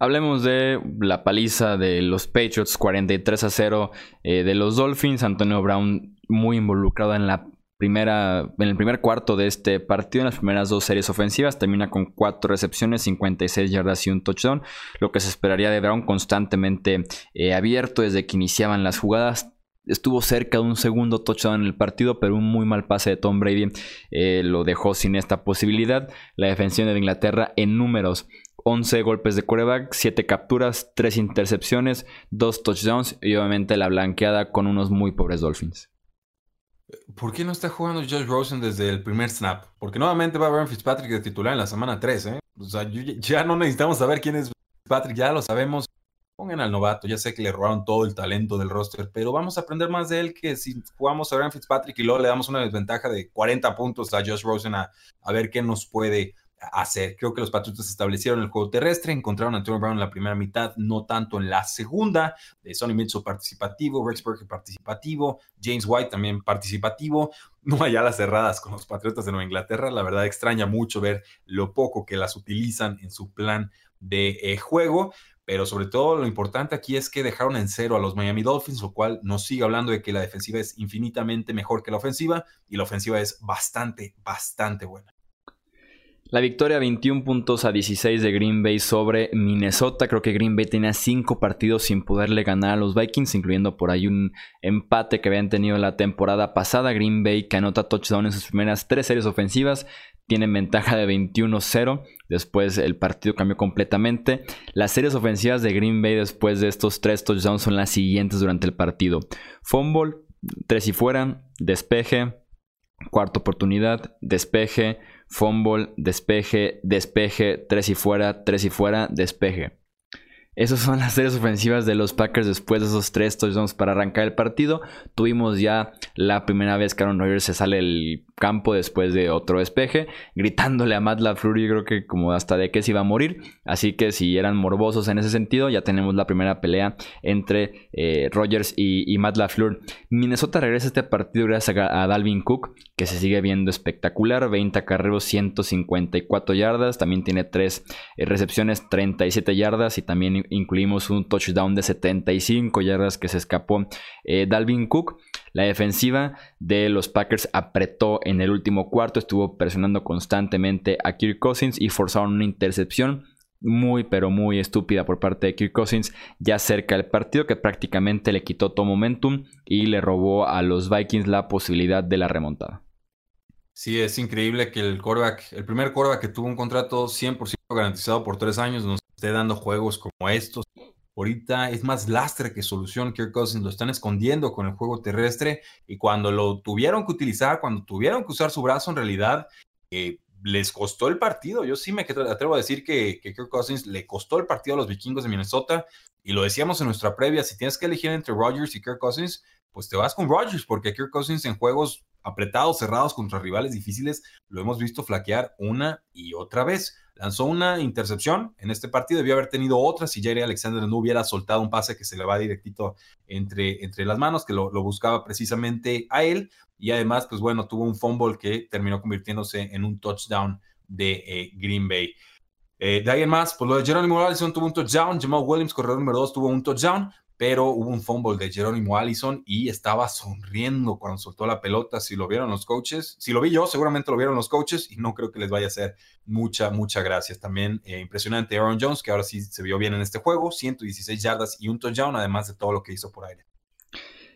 Hablemos de la paliza de los Patriots 43 a 0 eh, de los Dolphins. Antonio Brown muy involucrado en la primera, en el primer cuarto de este partido, en las primeras dos series ofensivas, termina con cuatro recepciones, 56 yardas y un touchdown, lo que se esperaría de Brown constantemente eh, abierto desde que iniciaban las jugadas, estuvo cerca de un segundo touchdown en el partido, pero un muy mal pase de Tom Brady eh, lo dejó sin esta posibilidad. La defensiva de Inglaterra en números. 11 golpes de quarterback, 7 capturas, 3 intercepciones, 2 touchdowns y obviamente la blanqueada con unos muy pobres Dolphins. ¿Por qué no está jugando Josh Rosen desde el primer snap? Porque nuevamente va a haber Fitzpatrick de titular en la semana 3, ¿eh? O sea, ya no necesitamos saber quién es Fitzpatrick, ya lo sabemos pongan al novato, ya sé que le robaron todo el talento del roster, pero vamos a aprender más de él que si jugamos a Ryan Fitzpatrick y luego le damos una desventaja de 40 puntos a Josh Rosen a, ver qué nos puede hacer. Creo que los Patriotas establecieron el juego terrestre, encontraron a Antonio Brown en la primera mitad, no tanto en la segunda. De Sonny Mitchell participativo, Rex Burke participativo, James White también participativo. No hay alas cerradas con los Patriotas de Nueva Inglaterra. La verdad extraña mucho ver lo poco que las utilizan en su plan de eh, juego pero sobre todo lo importante aquí es que dejaron en cero a los Miami Dolphins, lo cual nos sigue hablando de que la defensiva es infinitamente mejor que la ofensiva y la ofensiva es bastante, bastante buena. La victoria 21 puntos a 16 de Green Bay sobre Minnesota. Creo que Green Bay tenía 5 partidos sin poderle ganar a los Vikings, incluyendo por ahí un empate que habían tenido la temporada pasada. Green Bay que anota touchdown en sus primeras 3 series ofensivas. Tienen ventaja de 21-0. Después el partido cambió completamente. Las series ofensivas de Green Bay después de estos 3 touchdowns son las siguientes durante el partido. Fumble, 3 y fuera, despeje, cuarta oportunidad, despeje fumble, despeje, despeje, tres y fuera, tres y fuera, despeje. Esas son las series ofensivas de los Packers después de esos tres touchdowns para arrancar el partido. Tuvimos ya la primera vez que Aaron Rodgers se sale del campo después de otro despeje, gritándole a Matt LaFleur, yo creo que como hasta de que se iba a morir. Así que si eran morbosos en ese sentido, ya tenemos la primera pelea entre eh, Rodgers y, Matt LaFleur. Minnesota regresa a este partido gracias a, Dalvin Cook, que se sigue viendo espectacular. 20 acarreos, 154 yardas. También tiene 3 eh, recepciones, 37 yardas. Y también incluimos un touchdown de 75 yardas que se escapó eh, Dalvin Cook. La defensiva de los Packers apretó en el último cuarto, estuvo presionando constantemente a Kirk Cousins y forzaron una intercepción muy pero muy estúpida por parte de Kirk Cousins ya cerca del partido que prácticamente le quitó todo momentum y le robó a los Vikings la posibilidad de la remontada. Sí, es increíble que el quarterback, el primer quarterback que tuvo un contrato 100% garantizado por tres años nos esté dando juegos como estos. Ahorita es más lastre que solución. Kirk Cousins lo están escondiendo con el juego terrestre y cuando lo tuvieron que utilizar, cuando tuvieron que usar su brazo, en realidad eh, les costó el partido. Yo sí me atrevo a decir que, que Kirk Cousins le costó el partido a los vikingos de Minnesota y lo decíamos en nuestra previa. Si tienes que elegir entre Rodgers y Kirk Cousins, pues te vas con Rodgers porque Kirk Cousins en juegos apretados, cerrados contra rivales difíciles, lo hemos visto flaquear una y otra vez. Lanzó una intercepción en este partido, debió haber tenido otra si Jerry Alexander no hubiera soltado un pase que se le va directito entre, entre las manos, que lo, buscaba precisamente a él. Y además, pues bueno, tuvo un fumble que terminó convirtiéndose en un touchdown de eh, Green Bay. Eh, de ahí más, pues lo de Jerónimo Allison tuvo un touchdown, Jamal Williams, corredor número 2, tuvo un touchdown, pero hubo un fumble de Jerónimo Allison y estaba sonriendo cuando soltó la pelota. Si lo vieron los coaches, si lo vi yo, seguramente lo vieron los coaches y no creo que les vaya a hacer mucha, mucha gracias. También eh, impresionante Aaron Jones, que ahora sí se vio bien en este juego, 116 yardas y un touchdown, además de todo lo que hizo por aire.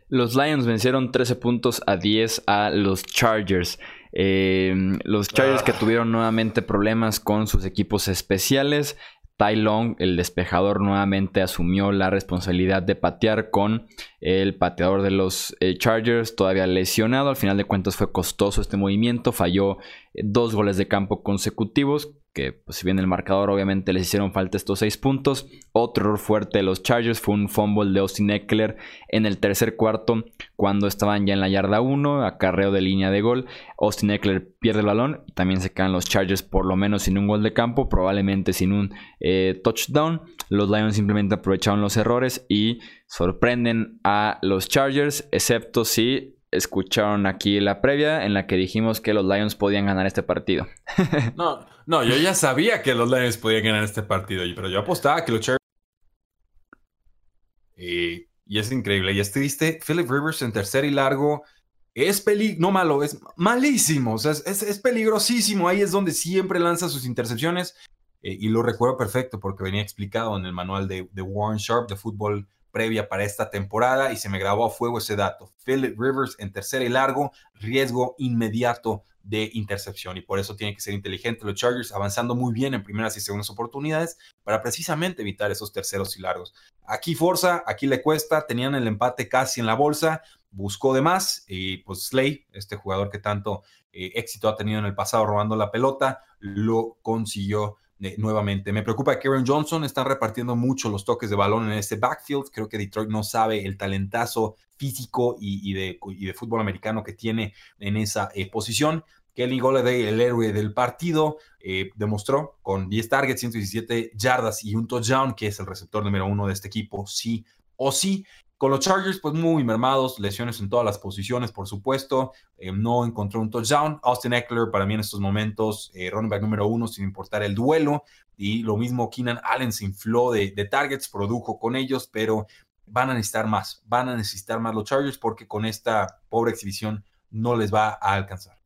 Los Lions vencieron 13 puntos a 10 a los Chargers. Eh, los Chargers que ah. tuvieron nuevamente problemas con sus equipos especiales. Tai Long, el despejador, nuevamente asumió la responsabilidad de patear con el pateador de los eh, Chargers, todavía lesionado. Al final de cuentas fue costoso este movimiento, falló eh, dos goles de campo consecutivos que pues, si bien el marcador obviamente les hicieron falta estos seis puntos. Otro error fuerte de los Chargers fue un fumble de Austin Eckler en el tercer cuarto cuando estaban ya en la yarda 1, acarreo de línea de gol. Austin Eckler pierde el balón y también se quedan los Chargers por lo menos sin un gol de campo, probablemente sin un eh, touchdown. Los Lions simplemente aprovecharon los errores y sorprenden a los Chargers, excepto si escucharon aquí la previa en la que dijimos que los Lions podían ganar este partido. *laughs* no, no, yo ya sabía que los Lions podían ganar este partido, pero yo apostaba que los Chargers. Y, es increíble. Y es triste. Philip Rivers en tercer y largo. Es peli no malo, es malísimo. Sea, es, peligrosísimo. Ahí es donde siempre lanza sus intercepciones. Eh, y lo recuerdo perfecto porque venía explicado en el manual de, de Warren Sharp de fútbol previa para esta temporada y se me grabó a fuego ese dato. Philip Rivers en tercera y largo, riesgo inmediato de intercepción y por eso tiene que ser inteligente los Chargers avanzando muy bien en primeras y segundas oportunidades para precisamente evitar esos terceros y largos. Aquí forza, aquí le cuesta, tenían el empate casi en la bolsa, buscó de más y pues Slay, este jugador que tanto eh, éxito ha tenido en el pasado robando la pelota, lo consiguió nuevamente. Me preocupa que Aaron Johnson está repartiendo mucho los toques de balón en este backfield. Creo que Detroit no sabe el talentazo físico y, de, de, fútbol americano que tiene en esa eh, posición. Kelly Golladay, el héroe del partido, eh, demostró con 10 targets, 117 yardas y un touchdown, que es el receptor número uno de este equipo, sí o sí. Con los Chargers, pues muy mermados, lesiones en todas las posiciones, por supuesto. Eh, no encontró un touchdown. Austin Eckler, para mí en estos momentos, eh, running back número uno, sin importar el duelo. Y lo mismo, Keenan Allen se infló de, targets, produjo con ellos, pero van a necesitar más. Van a necesitar más los Chargers porque con esta pobre exhibición no les va a alcanzar.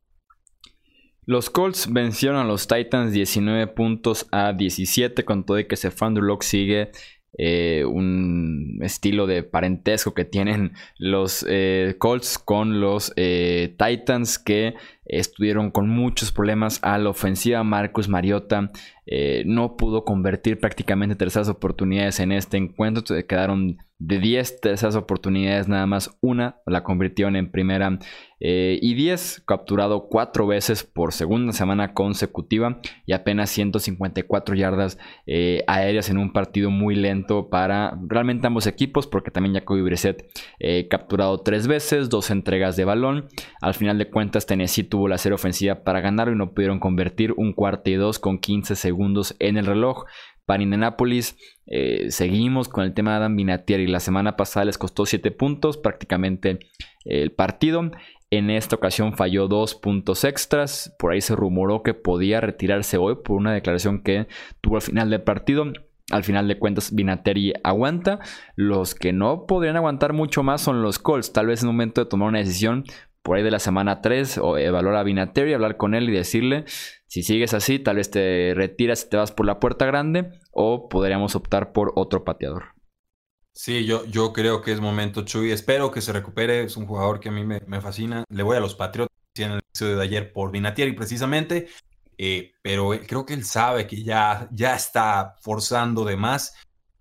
Los Colts vencieron a los Titans 19 puntos a 17, con todo y que Locke sigue eh, un estilo de parentesco que tienen los eh, Colts con los eh, Titans que estuvieron con muchos problemas a la ofensiva. Marcus Mariota no pudo convertir prácticamente terceras oportunidades en este encuentro. Quedaron de 10 de esas oportunidades, nada más una la convirtieron en primera eh, y 10, capturado 4 veces por segunda semana consecutiva y apenas 154 yardas eh, aéreas en un partido muy lento para realmente ambos equipos, porque también Jacoby Brissett eh, capturado 3 veces, dos entregas de balón. Al final de cuentas, Tennessee tuvo la serie ofensiva para ganar y no pudieron convertir un cuarto y dos con 15 segundos en el reloj. Para Indianapolis eh, seguimos con el tema de Adam Vinatieri. La semana pasada les costó 7 puntos, prácticamente el partido. En esta ocasión falló dos puntos extras. Por ahí se rumoró que podía retirarse hoy por una declaración que tuvo al final del partido. Al final de cuentas, Vinatieri aguanta. Los que no podrían aguantar mucho más son los Colts. Tal vez el momento de tomar una decisión por ahí de la semana 3 o evaluar a Vinatieri, hablar con él y decirle si sigues así, tal vez te retiras y te vas por la puerta grande o podríamos optar por otro pateador. Sí, yo, yo creo que es momento, Chuy. Espero que se recupere. Es un jugador que a mí me, fascina. Le voy a los Patriotas en el episodio de ayer por Vinatieri precisamente. Eh, pero creo que él sabe que ya, ya está forzando de más.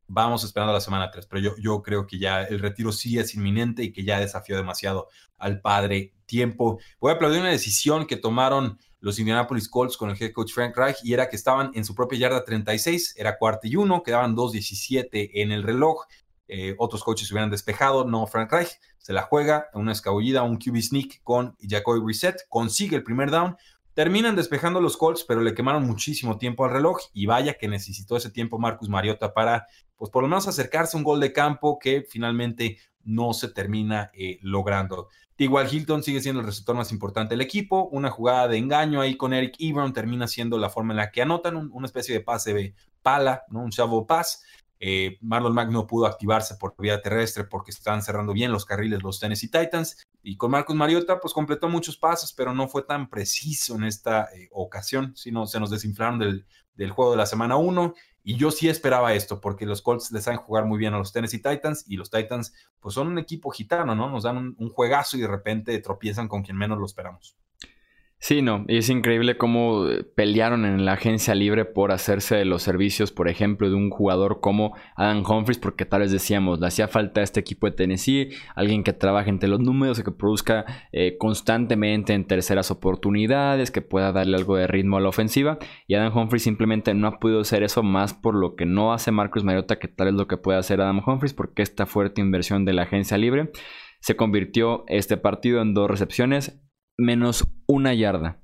Vamos esperando la semana 3, pero yo, yo creo que ya el retiro sí es inminente y que ya desafió demasiado al padre tiempo. Voy a aplaudir una decisión que tomaron los Indianapolis Colts con el head coach Frank Reich y era que estaban en su propia yarda 36, era cuarto y uno, quedaban 2.17 en el reloj. Eh, otros coaches hubieran despejado, no Frank Reich, se la juega, una escabullida, un QB sneak con Jacoby Reset, consigue el primer down, terminan despejando los Colts, pero le quemaron muchísimo tiempo al reloj y vaya que necesitó ese tiempo Marcus Mariota para, pues por lo menos acercarse a un gol de campo que finalmente no se termina eh, logrando. Igual Hilton sigue siendo el receptor más importante del equipo. Una jugada de engaño ahí con Eric Ebron termina siendo la forma en la que anotan una especie de pase de pala, ¿no? un shovel pass. Eh, Marlon Mack no pudo activarse por vía terrestre porque están cerrando bien los carriles los Tennessee Titans. Y con Marcus Mariota, pues completó muchos pases, pero no fue tan preciso en esta eh, ocasión. Sino se nos desinflaron del, del juego de la semana 1 y yo sí esperaba esto, porque los Colts les saben jugar muy bien a los Tennessee Titans y los Titans, pues son un equipo gitano, ¿no? Nos dan un, un juegazo y de repente tropiezan con quien menos lo esperamos. Sí, no, y es increíble cómo eh, pelearon en la agencia libre por hacerse de los servicios, por ejemplo, de un jugador como Adam Humphries, porque tal vez decíamos, le hacía falta a este equipo de Tennessee, alguien que trabaje entre los números y que produzca eh, constantemente en terceras oportunidades, que pueda darle algo de ritmo a la ofensiva, y Adam Humphries simplemente no ha podido hacer eso más por lo que no hace Marcus Mariota, que tal es lo que puede hacer Adam Humphries, porque esta fuerte inversión de la agencia libre se convirtió este partido en dos recepciones, menos una yarda.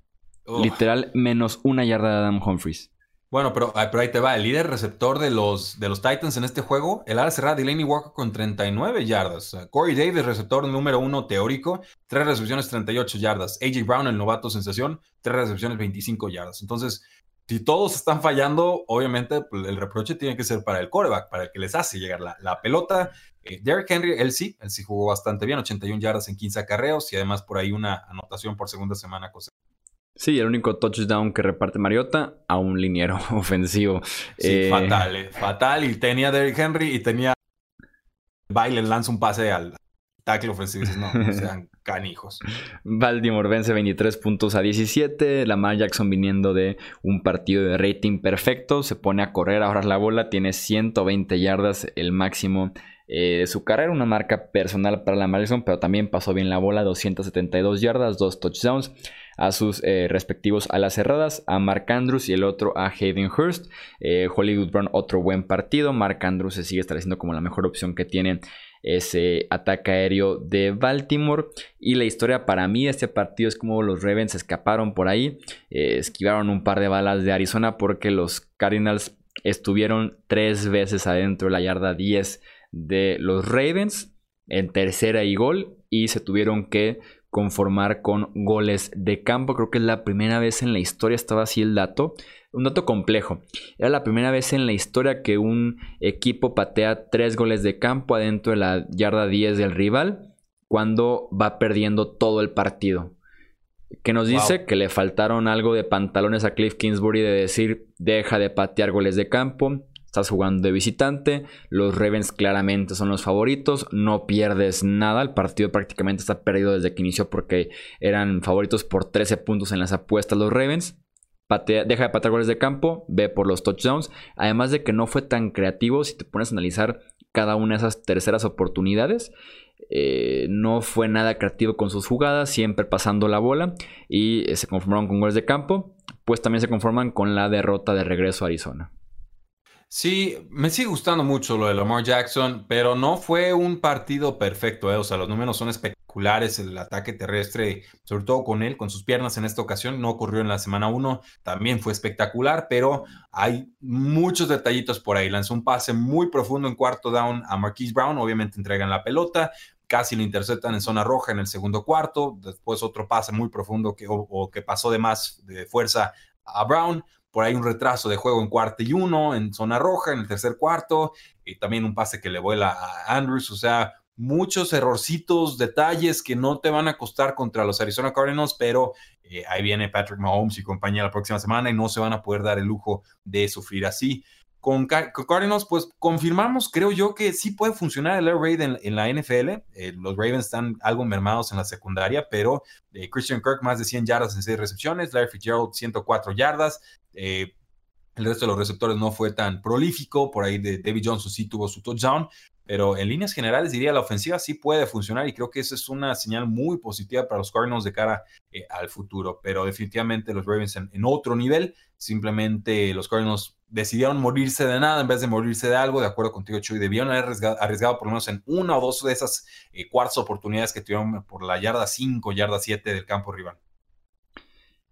Literal, menos una yarda de Adam Humphries. Bueno, pero, ahí te va. El líder receptor de los, de los Titans en este juego, el ala cerrada Delaney Walker con 39 yardas. Corey Davis, receptor número uno teórico, tres recepciones, 38 yardas. AJ Brown, el novato sensación, tres recepciones, 25 yardas. Entonces, si todos están fallando, obviamente pues, el reproche tiene que ser para el coreback, para el que les hace llegar la, pelota. Eh, Derrick Henry, él sí, él sí jugó bastante bien, 81 yardas en 15 acarreos y además por ahí una anotación por segunda semana Sí, el único touchdown que reparte Mariota a un liniero *laughs* ofensivo. Sí, eh, fatal, eh, fatal. Y tenía Derrick Henry y tenía. Baile lanza un pase al tackle ofensivo. No, no *laughs* sean canijos. Baltimore vence 23 puntos a 17. Lamar Jackson viniendo de un partido de rating perfecto. Se pone a correr ahora la bola. Tiene 120 yardas, el máximo eh, de su carrera, una marca personal para la Jackson, pero también pasó bien la bola, 272 yardas, dos touchdowns a sus eh, respectivos alas cerradas, a Mark Andrews y el otro a Hayden Hurst. Eh, Hollywood Brown, otro buen partido. Mark Andrews se sigue estableciendo como la mejor opción que tiene ese ataque aéreo de Baltimore. Y la historia para mí de este partido es como los Ravens escaparon por ahí, esquivaron un par de balas de Arizona porque los Cardinals estuvieron tres veces adentro de la yarda 10 de los Ravens en tercera y gol y se tuvieron que conformar con goles de campo. Creo que es la primera vez en la historia, estaba así el dato. Un dato complejo. Era la primera vez en la historia que un equipo patea tres goles de campo adentro de la yarda 10 del rival cuando va perdiendo todo el partido. que nos dice que le faltaron algo de pantalones a Cliff Kingsbury de decir, deja de patear goles de campo, estás jugando de visitante, los Ravens claramente son los favoritos, no pierdes nada, el partido prácticamente está perdido desde que inició porque eran favoritos por 13 puntos en las apuestas los Ravens. deja de patear goles de campo, ve por los touchdowns, además de que no fue tan creativo si te pones a analizar cada una de esas terceras oportunidades. Eh, no fue nada creativo con sus jugadas, siempre pasando la bola y eh, se conformaron con goles de campo, pues también se conforman con la derrota de regreso a Arizona. Sí, me sigue gustando mucho lo de Lamar Jackson, pero no fue un partido perfecto, ¿eh? o sea, los números son espectaculares, el ataque terrestre, sobre todo con él, con sus piernas en esta ocasión, no ocurrió en la semana 1, también fue espectacular, pero hay muchos detallitos por ahí. Lanzó un pase muy profundo en cuarto down a Marquise Brown, obviamente entregan la pelota, casi lo interceptan en zona roja en el segundo cuarto, después otro pase muy profundo que, o, que pasó de más de fuerza a Brown, por ahí un retraso de juego en cuarto y uno, en zona roja, en el tercer cuarto, y también un pase que le vuela a Andrews, o sea, muchos errorcitos, detalles que no te van a costar contra los Arizona Cardinals, pero eh, ahí viene Patrick Mahomes y compañía la próxima semana y no se van a poder dar el lujo de sufrir así con, Cardinals, pues confirmamos, creo yo, que sí puede funcionar el air raid en, la NFL. Eh, los Ravens están algo mermados en la secundaria, pero eh, Christian Kirk más de 100 yardas en 6 recepciones, Larry Fitzgerald 104 yardas. Eh, el resto de los receptores no fue tan prolífico, por ahí de David Johnson sí tuvo su touchdown, pero en líneas generales diría la ofensiva sí puede funcionar y creo que esa es una señal muy positiva para los Cardinals de cara al futuro, pero definitivamente los Ravens en, en otro nivel, simplemente los Cardinals decidieron morirse de nada en vez de morirse de algo, de acuerdo contigo, Chuy, debieron haber arriesgado, por lo menos en una o dos de esas eh, cuartas oportunidades que tuvieron por la yarda 5, yarda 7 del campo rival.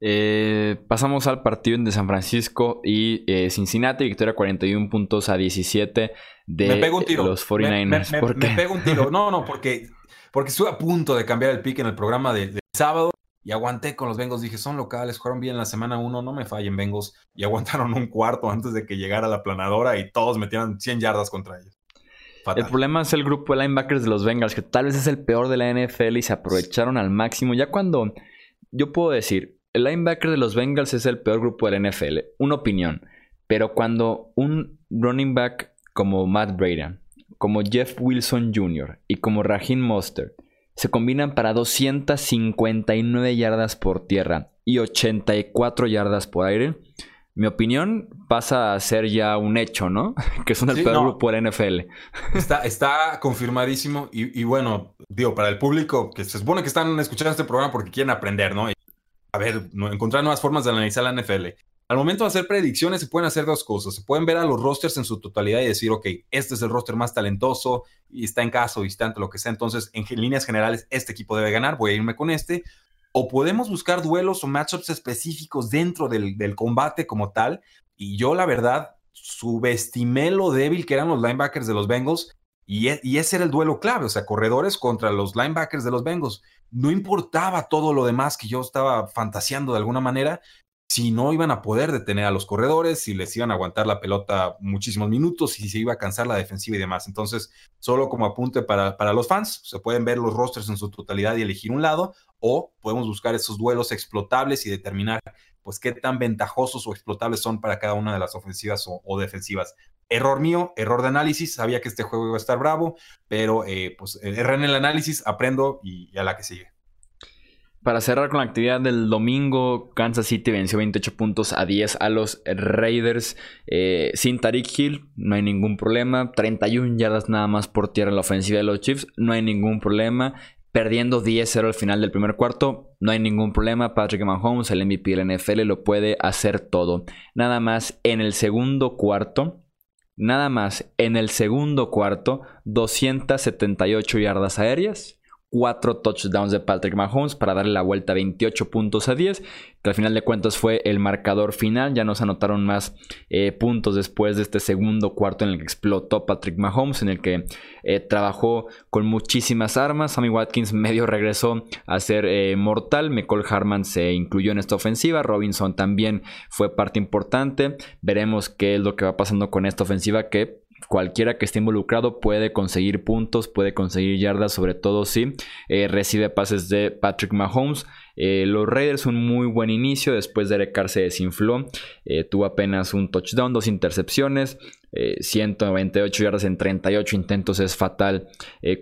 Eh, pasamos al partido de San Francisco y eh, Cincinnati, victoria 41 puntos a 17 de los 49ers. Me, pego un tiro. *laughs* No, no, porque, porque estuve a punto de cambiar el pick en el programa de, de sábado y aguanté con los Bengals. Dije, son locales, jugaron bien la semana 1, no me fallen Bengals. Y aguantaron un cuarto antes de que llegara la planadora y todos metieron 100 yardas contra ellos. El problema es el grupo de linebackers de los Bengals, que tal vez es el peor de la NFL y se aprovecharon al máximo. Ya cuando yo puedo decir, el linebacker de los Bengals es el peor grupo de la NFL, una opinión. Pero cuando un running back como Matt Brady, como Jeff Wilson Jr. y como Raheem Mostert se combinan para 259 yardas por tierra y 84 yardas por aire. Mi opinión pasa a ser ya un hecho, ¿no? *laughs* que son el peor grupo de la NFL. Está, está confirmadísimo. Y, bueno, digo, para el público que se supone que están escuchando este programa porque quieren aprender, ¿no? A ver, encontrar nuevas formas de analizar la NFL. Al momento de hacer predicciones se pueden hacer dos cosas. Se pueden ver a los rosters en su totalidad y decir, ok, este es el roster más talentoso y está en caso distante, lo que sea. Entonces, en líneas generales, este equipo debe ganar, voy a irme con este. O podemos buscar duelos o matchups específicos dentro del, combate como tal. Y yo, la verdad, subestimé lo débil que eran los linebackers de los Bengals y, e, y, ese era el duelo clave, o sea, corredores contra los linebackers de los Bengals. No importaba todo lo demás que yo estaba fantaseando de alguna manera, si no iban a poder detener a los corredores, si les iban a aguantar la pelota muchísimos minutos, si se iba a cansar la defensiva y demás. Entonces, solo como apunte para, para los fans, se pueden ver los rosters en su totalidad y elegir un lado, o podemos buscar esos duelos explotables y determinar pues qué tan ventajosos o explotables son para cada una de las ofensivas o, defensivas. Error mío, error de análisis, sabía que este juego iba a estar bravo, pero eh, pues erré en el análisis, aprendo y a la que sigue. Para cerrar con la actividad del domingo, Kansas City venció 28 puntos a 10 a los Raiders. Eh, sin Tariq Hill, no hay ningún problema. 31 yardas nada más por tierra en la ofensiva de los Chiefs, no hay ningún problema. Perdiendo 10-0 al final del primer cuarto, no hay ningún problema. Patrick Mahomes, el MVP del NFL, lo puede hacer todo. Nada más en el segundo cuarto, nada más en el segundo cuarto, 278 yardas aéreas cuatro touchdowns de Patrick Mahomes para darle la vuelta 28 puntos a 10, que al final de cuentas fue el marcador final. Ya no se anotaron más eh, puntos después de este segundo cuarto en el que explotó Patrick Mahomes, en el que eh, trabajó con muchísimas armas. Sammy Watkins medio regresó a ser eh, mortal. McCall Harman se incluyó en esta ofensiva. Robinson también fue parte importante. Veremos qué es lo que va pasando con esta ofensiva que cualquiera que esté involucrado puede conseguir puntos, puede conseguir yardas, sobre todo si eh, recibe pases de Patrick Mahomes. Eh, los Raiders un muy buen inicio, después de Carr se desinfló, eh, tuvo apenas un touchdown, dos intercepciones, 198 eh, yardas en 38 intentos es fatal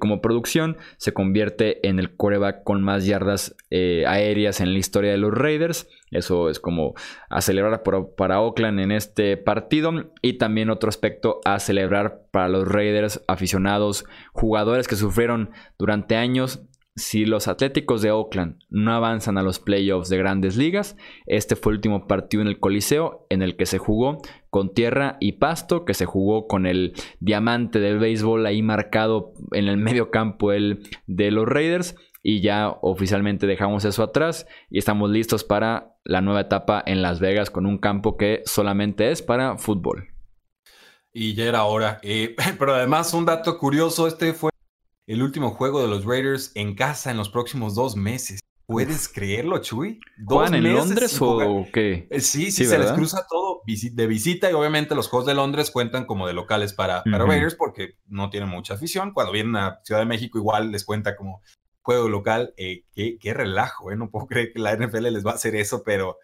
como producción, se convierte en el coreback con más yardas aéreas en la historia de los Raiders, eso es como a celebrar para Oakland en este partido y también otro aspecto a celebrar para los Raiders aficionados, jugadores que sufrieron durante años si los Atléticos de Oakland no avanzan a los playoffs de grandes ligas, este fue el último partido en el Coliseo en el que se jugó con tierra y pasto, que se jugó con el diamante del béisbol ahí marcado en el medio campo de los Raiders. Y ya oficialmente dejamos eso atrás y estamos listos para la nueva etapa en Las Vegas con un campo que solamente es para fútbol. Y ya era hora. Eh, *laughs* pero además, un dato curioso: este fue el último juego de los Raiders en casa en los próximos dos meses. ¿Puedes creerlo, Chuy? ¿Juegan en Londres o qué? Eh, sí, sí, se les cruza todo de visita y obviamente los juegos de Londres cuentan como de locales para, Raiders porque no tienen mucha afición. Cuando vienen a Ciudad de México igual les cuenta como juego local. Eh, qué, qué, relajo, ¿eh? No puedo creer que la NFL les va a hacer eso, pero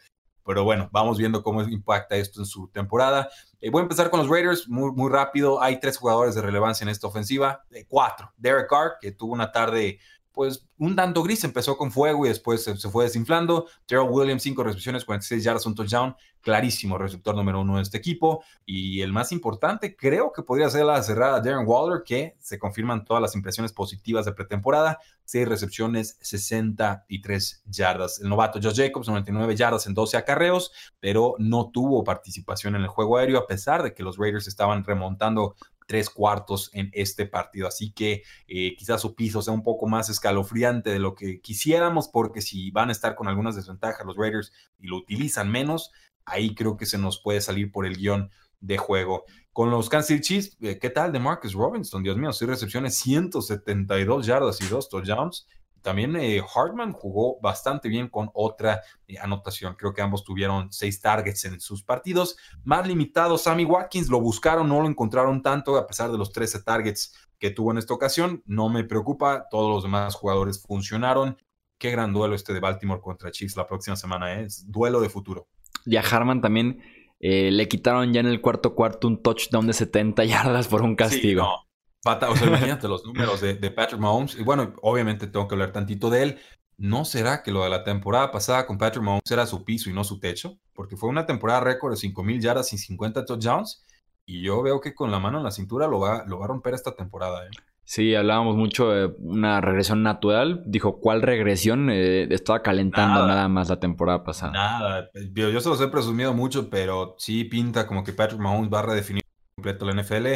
pero bueno, vamos viendo cómo impacta esto en su temporada. Eh, voy a empezar con los Raiders muy, muy rápido. Hay tres jugadores de relevancia en esta ofensiva. Eh, cuatro. Derek Carr, que tuvo una tarde pues un tanto gris, empezó con fuego y después se, fue desinflando. Gerald Williams, 5 recepciones, 46 yardas, un touchdown, clarísimo receptor número uno de este equipo. Y el más importante, creo que podría ser la cerrada Darren Waller, que se confirman todas las impresiones positivas de pretemporada. 6 recepciones, 63 yardas. El novato Josh Jacobs, 99 yardas en 12 acarreos, pero no tuvo participación en el juego aéreo, a pesar de que los Raiders estaban remontando tres cuartos en este partido. Así que eh, quizás su piso sea un poco más escalofriante de lo que quisiéramos, porque si van a estar con algunas desventajas los Raiders y lo utilizan menos, ahí creo que se nos puede salir por el guion de juego. Con los Kansas City Chiefs, eh, ¿qué tal de Marcus Robinson? Dios mío, seis recepciones, 172 yardas y dos touchdowns también eh, Hartman jugó bastante bien con otra eh, anotación. Creo que ambos tuvieron seis targets en sus partidos. Más limitado, Sammy Watkins lo buscaron, no lo encontraron tanto a pesar de los 13 targets que tuvo en esta ocasión. No me preocupa, todos los demás jugadores funcionaron. Qué gran duelo este de Baltimore contra Chiefs la próxima semana, ¿eh? es duelo de futuro. Y a Hartman también le quitaron ya en el cuarto cuarto un touchdown de 70 yardas por un castigo. Pata, o sea, *laughs* imagínate los números de, Patrick Mahomes. Y bueno, obviamente tengo que hablar tantito de él. ¿No será que lo de la temporada pasada con Patrick Mahomes era su piso y no su techo? Porque fue una temporada récord de mil yardas y 50 touchdowns. Y yo veo que con la mano en la cintura lo va, lo va a romper esta temporada. ¿eh? Sí, hablábamos mucho de una regresión natural. Dijo, ¿cuál regresión? Eh, estaba calentando nada. más la temporada pasada. Nada, yo, yo se los he presumido mucho, pero sí pinta como que Patrick Mahomes va a redefinir completo la NFL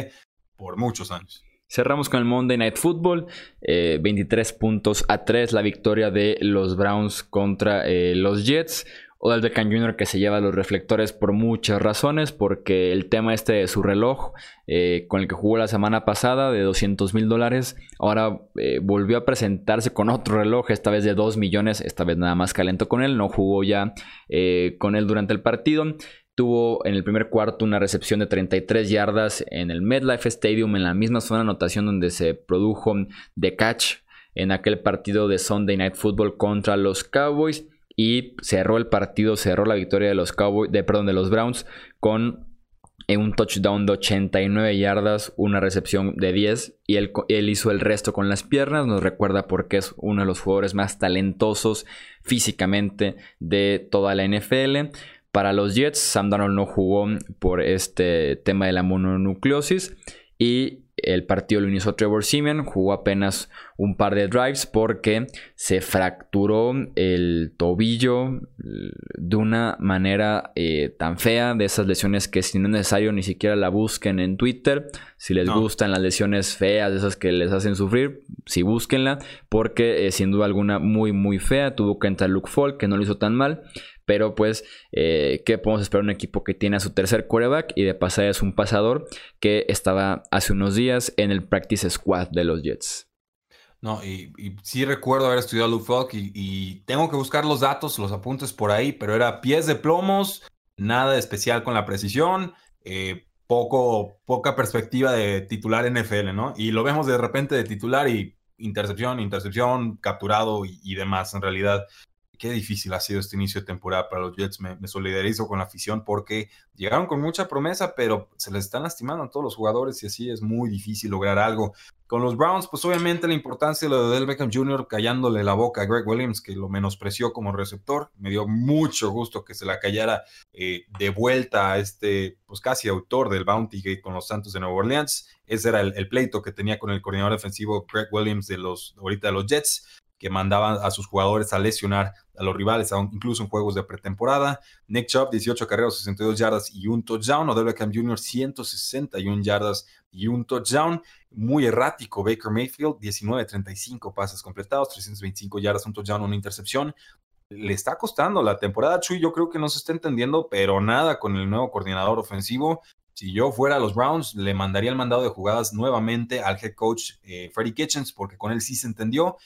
por muchos años. Cerramos con el Monday Night Football. 23 eh, puntos a 3 la victoria de los Browns contra eh, los Jets. Odell Beckham Jr. que se lleva los reflectores por muchas razones, porque el tema este de su reloj, eh, con el que jugó la semana pasada de 200 mil dólares, ahora volvió a presentarse con otro reloj, esta vez de 2 millones, esta vez nada más calento con él, no jugó ya con él durante el partido. Tuvo en el primer cuarto una recepción de 33 yardas en el MetLife Stadium, en la misma zona de anotación donde se produjo de catch en aquel partido de Sunday Night Football contra los Cowboys. Y cerró el partido, cerró la victoria de los Cowboys, de, perdón, de los Browns con un touchdown de 89 yardas, una recepción de 10 y él, él, hizo el resto con las piernas. Nos recuerda porque es uno de los jugadores más talentosos físicamente de toda la NFL. Para los Jets, Sam Darnold no jugó por este tema de la mononucleosis y el partido lo inició Trevor Simeon, jugó apenas un par de drives porque se fracturó el tobillo de una manera eh, tan fea, de esas lesiones que si no es necesario ni siquiera la busquen en Twitter. Si les gustan las lesiones feas, de esas que les hacen sufrir, sí búsquenla, porque eh, sin duda alguna muy muy fea. Tuvo que entrar Luke Falk, que no lo hizo tan mal, pero pues, eh, ¿qué podemos esperar? Un equipo que tiene a su tercer quarterback y de pasada es un pasador que estaba hace unos días en el practice squad de los Jets. No, y, sí recuerdo haber estudiado Luke Falk y, tengo que buscar los datos, los apuntes por ahí, pero era pies de plomos, nada especial con la precisión, eh, poco, poca perspectiva de titular NFL, ¿no? Y lo vemos de repente de titular y intercepción, intercepción, capturado y demás. En realidad, qué difícil ha sido este inicio de temporada para los Jets. Me, solidarizo con la afición porque llegaron con mucha promesa, pero se les están lastimando a todos los jugadores y así es muy difícil lograr algo. Con los Browns, pues obviamente la importancia de lo de Del Beckham Jr. callándole la boca a Greg Williams, que lo menospreció como receptor. Me dio mucho gusto que se la callara eh, de vuelta a este, pues casi autor del Bounty Gate con los Santos de Nueva Orleans. Ese era el, el pleito que tenía con el coordinador defensivo Greg Williams de los, ahorita de los Jets que mandaban a sus jugadores a lesionar a los rivales, incluso en juegos de pretemporada. Nick Chubb, 18 carreras, 62 yardas y un touchdown. Odell Beckham Jr., 161 yardas y un touchdown. Muy errático. Baker Mayfield, 19 35 pases completados, 325 yardas, un touchdown, una intercepción. Le está costando la temporada, Chuy. Yo creo que no se está entendiendo, pero nada con el nuevo coordinador ofensivo. Si yo fuera a los Browns, le mandaría el mandado de jugadas nuevamente al head coach eh, Freddie Kitchens, porque con él sí se entendió.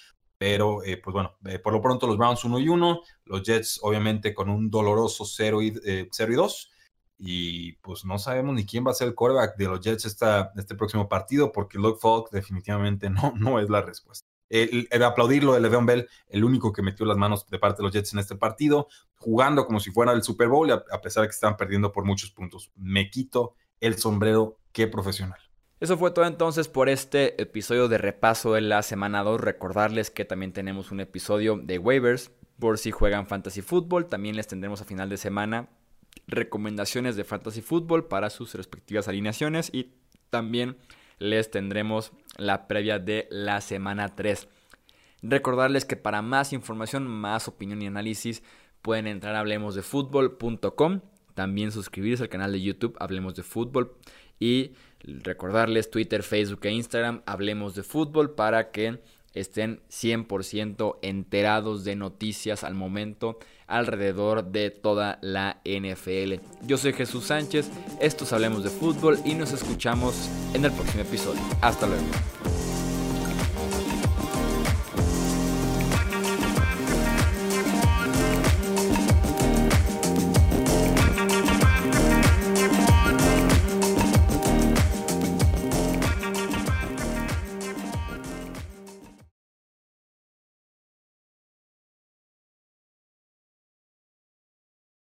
Pero, eh, pues bueno, eh, por lo pronto los Browns 1 y 1, los Jets obviamente con un doloroso 0 y, 0 y 2. Y pues no sabemos ni quién va a ser el quarterback de los Jets esta, este próximo partido, porque Luke Falk definitivamente *laughs* no, no es la respuesta. El, el aplaudirlo de Le'Veon Bell, el único que metió las manos de parte de los Jets en este partido, jugando como si fuera el Super Bowl, a, a pesar de que estaban perdiendo por muchos puntos. Me quito el sombrero, qué profesional. Eso fue todo entonces por este episodio de repaso de la semana 2. Recordarles que también tenemos un episodio de waivers por si juegan fantasy fútbol. También les tendremos a final de semana recomendaciones de fantasy fútbol para sus respectivas alineaciones y también les tendremos la previa de la semana 3. Recordarles que para más información, más opinión y análisis pueden entrar a hablemosdefutbol.com. También suscribirse al canal de YouTube Hablemos de Fútbol y recordarles Twitter, Facebook e Instagram, hablemos de fútbol para que estén 100% enterados de noticias al momento alrededor de toda la NFL. Yo soy Jesús Sánchez, estos Hablemos de Fútbol y nos escuchamos en el próximo episodio. Hasta luego.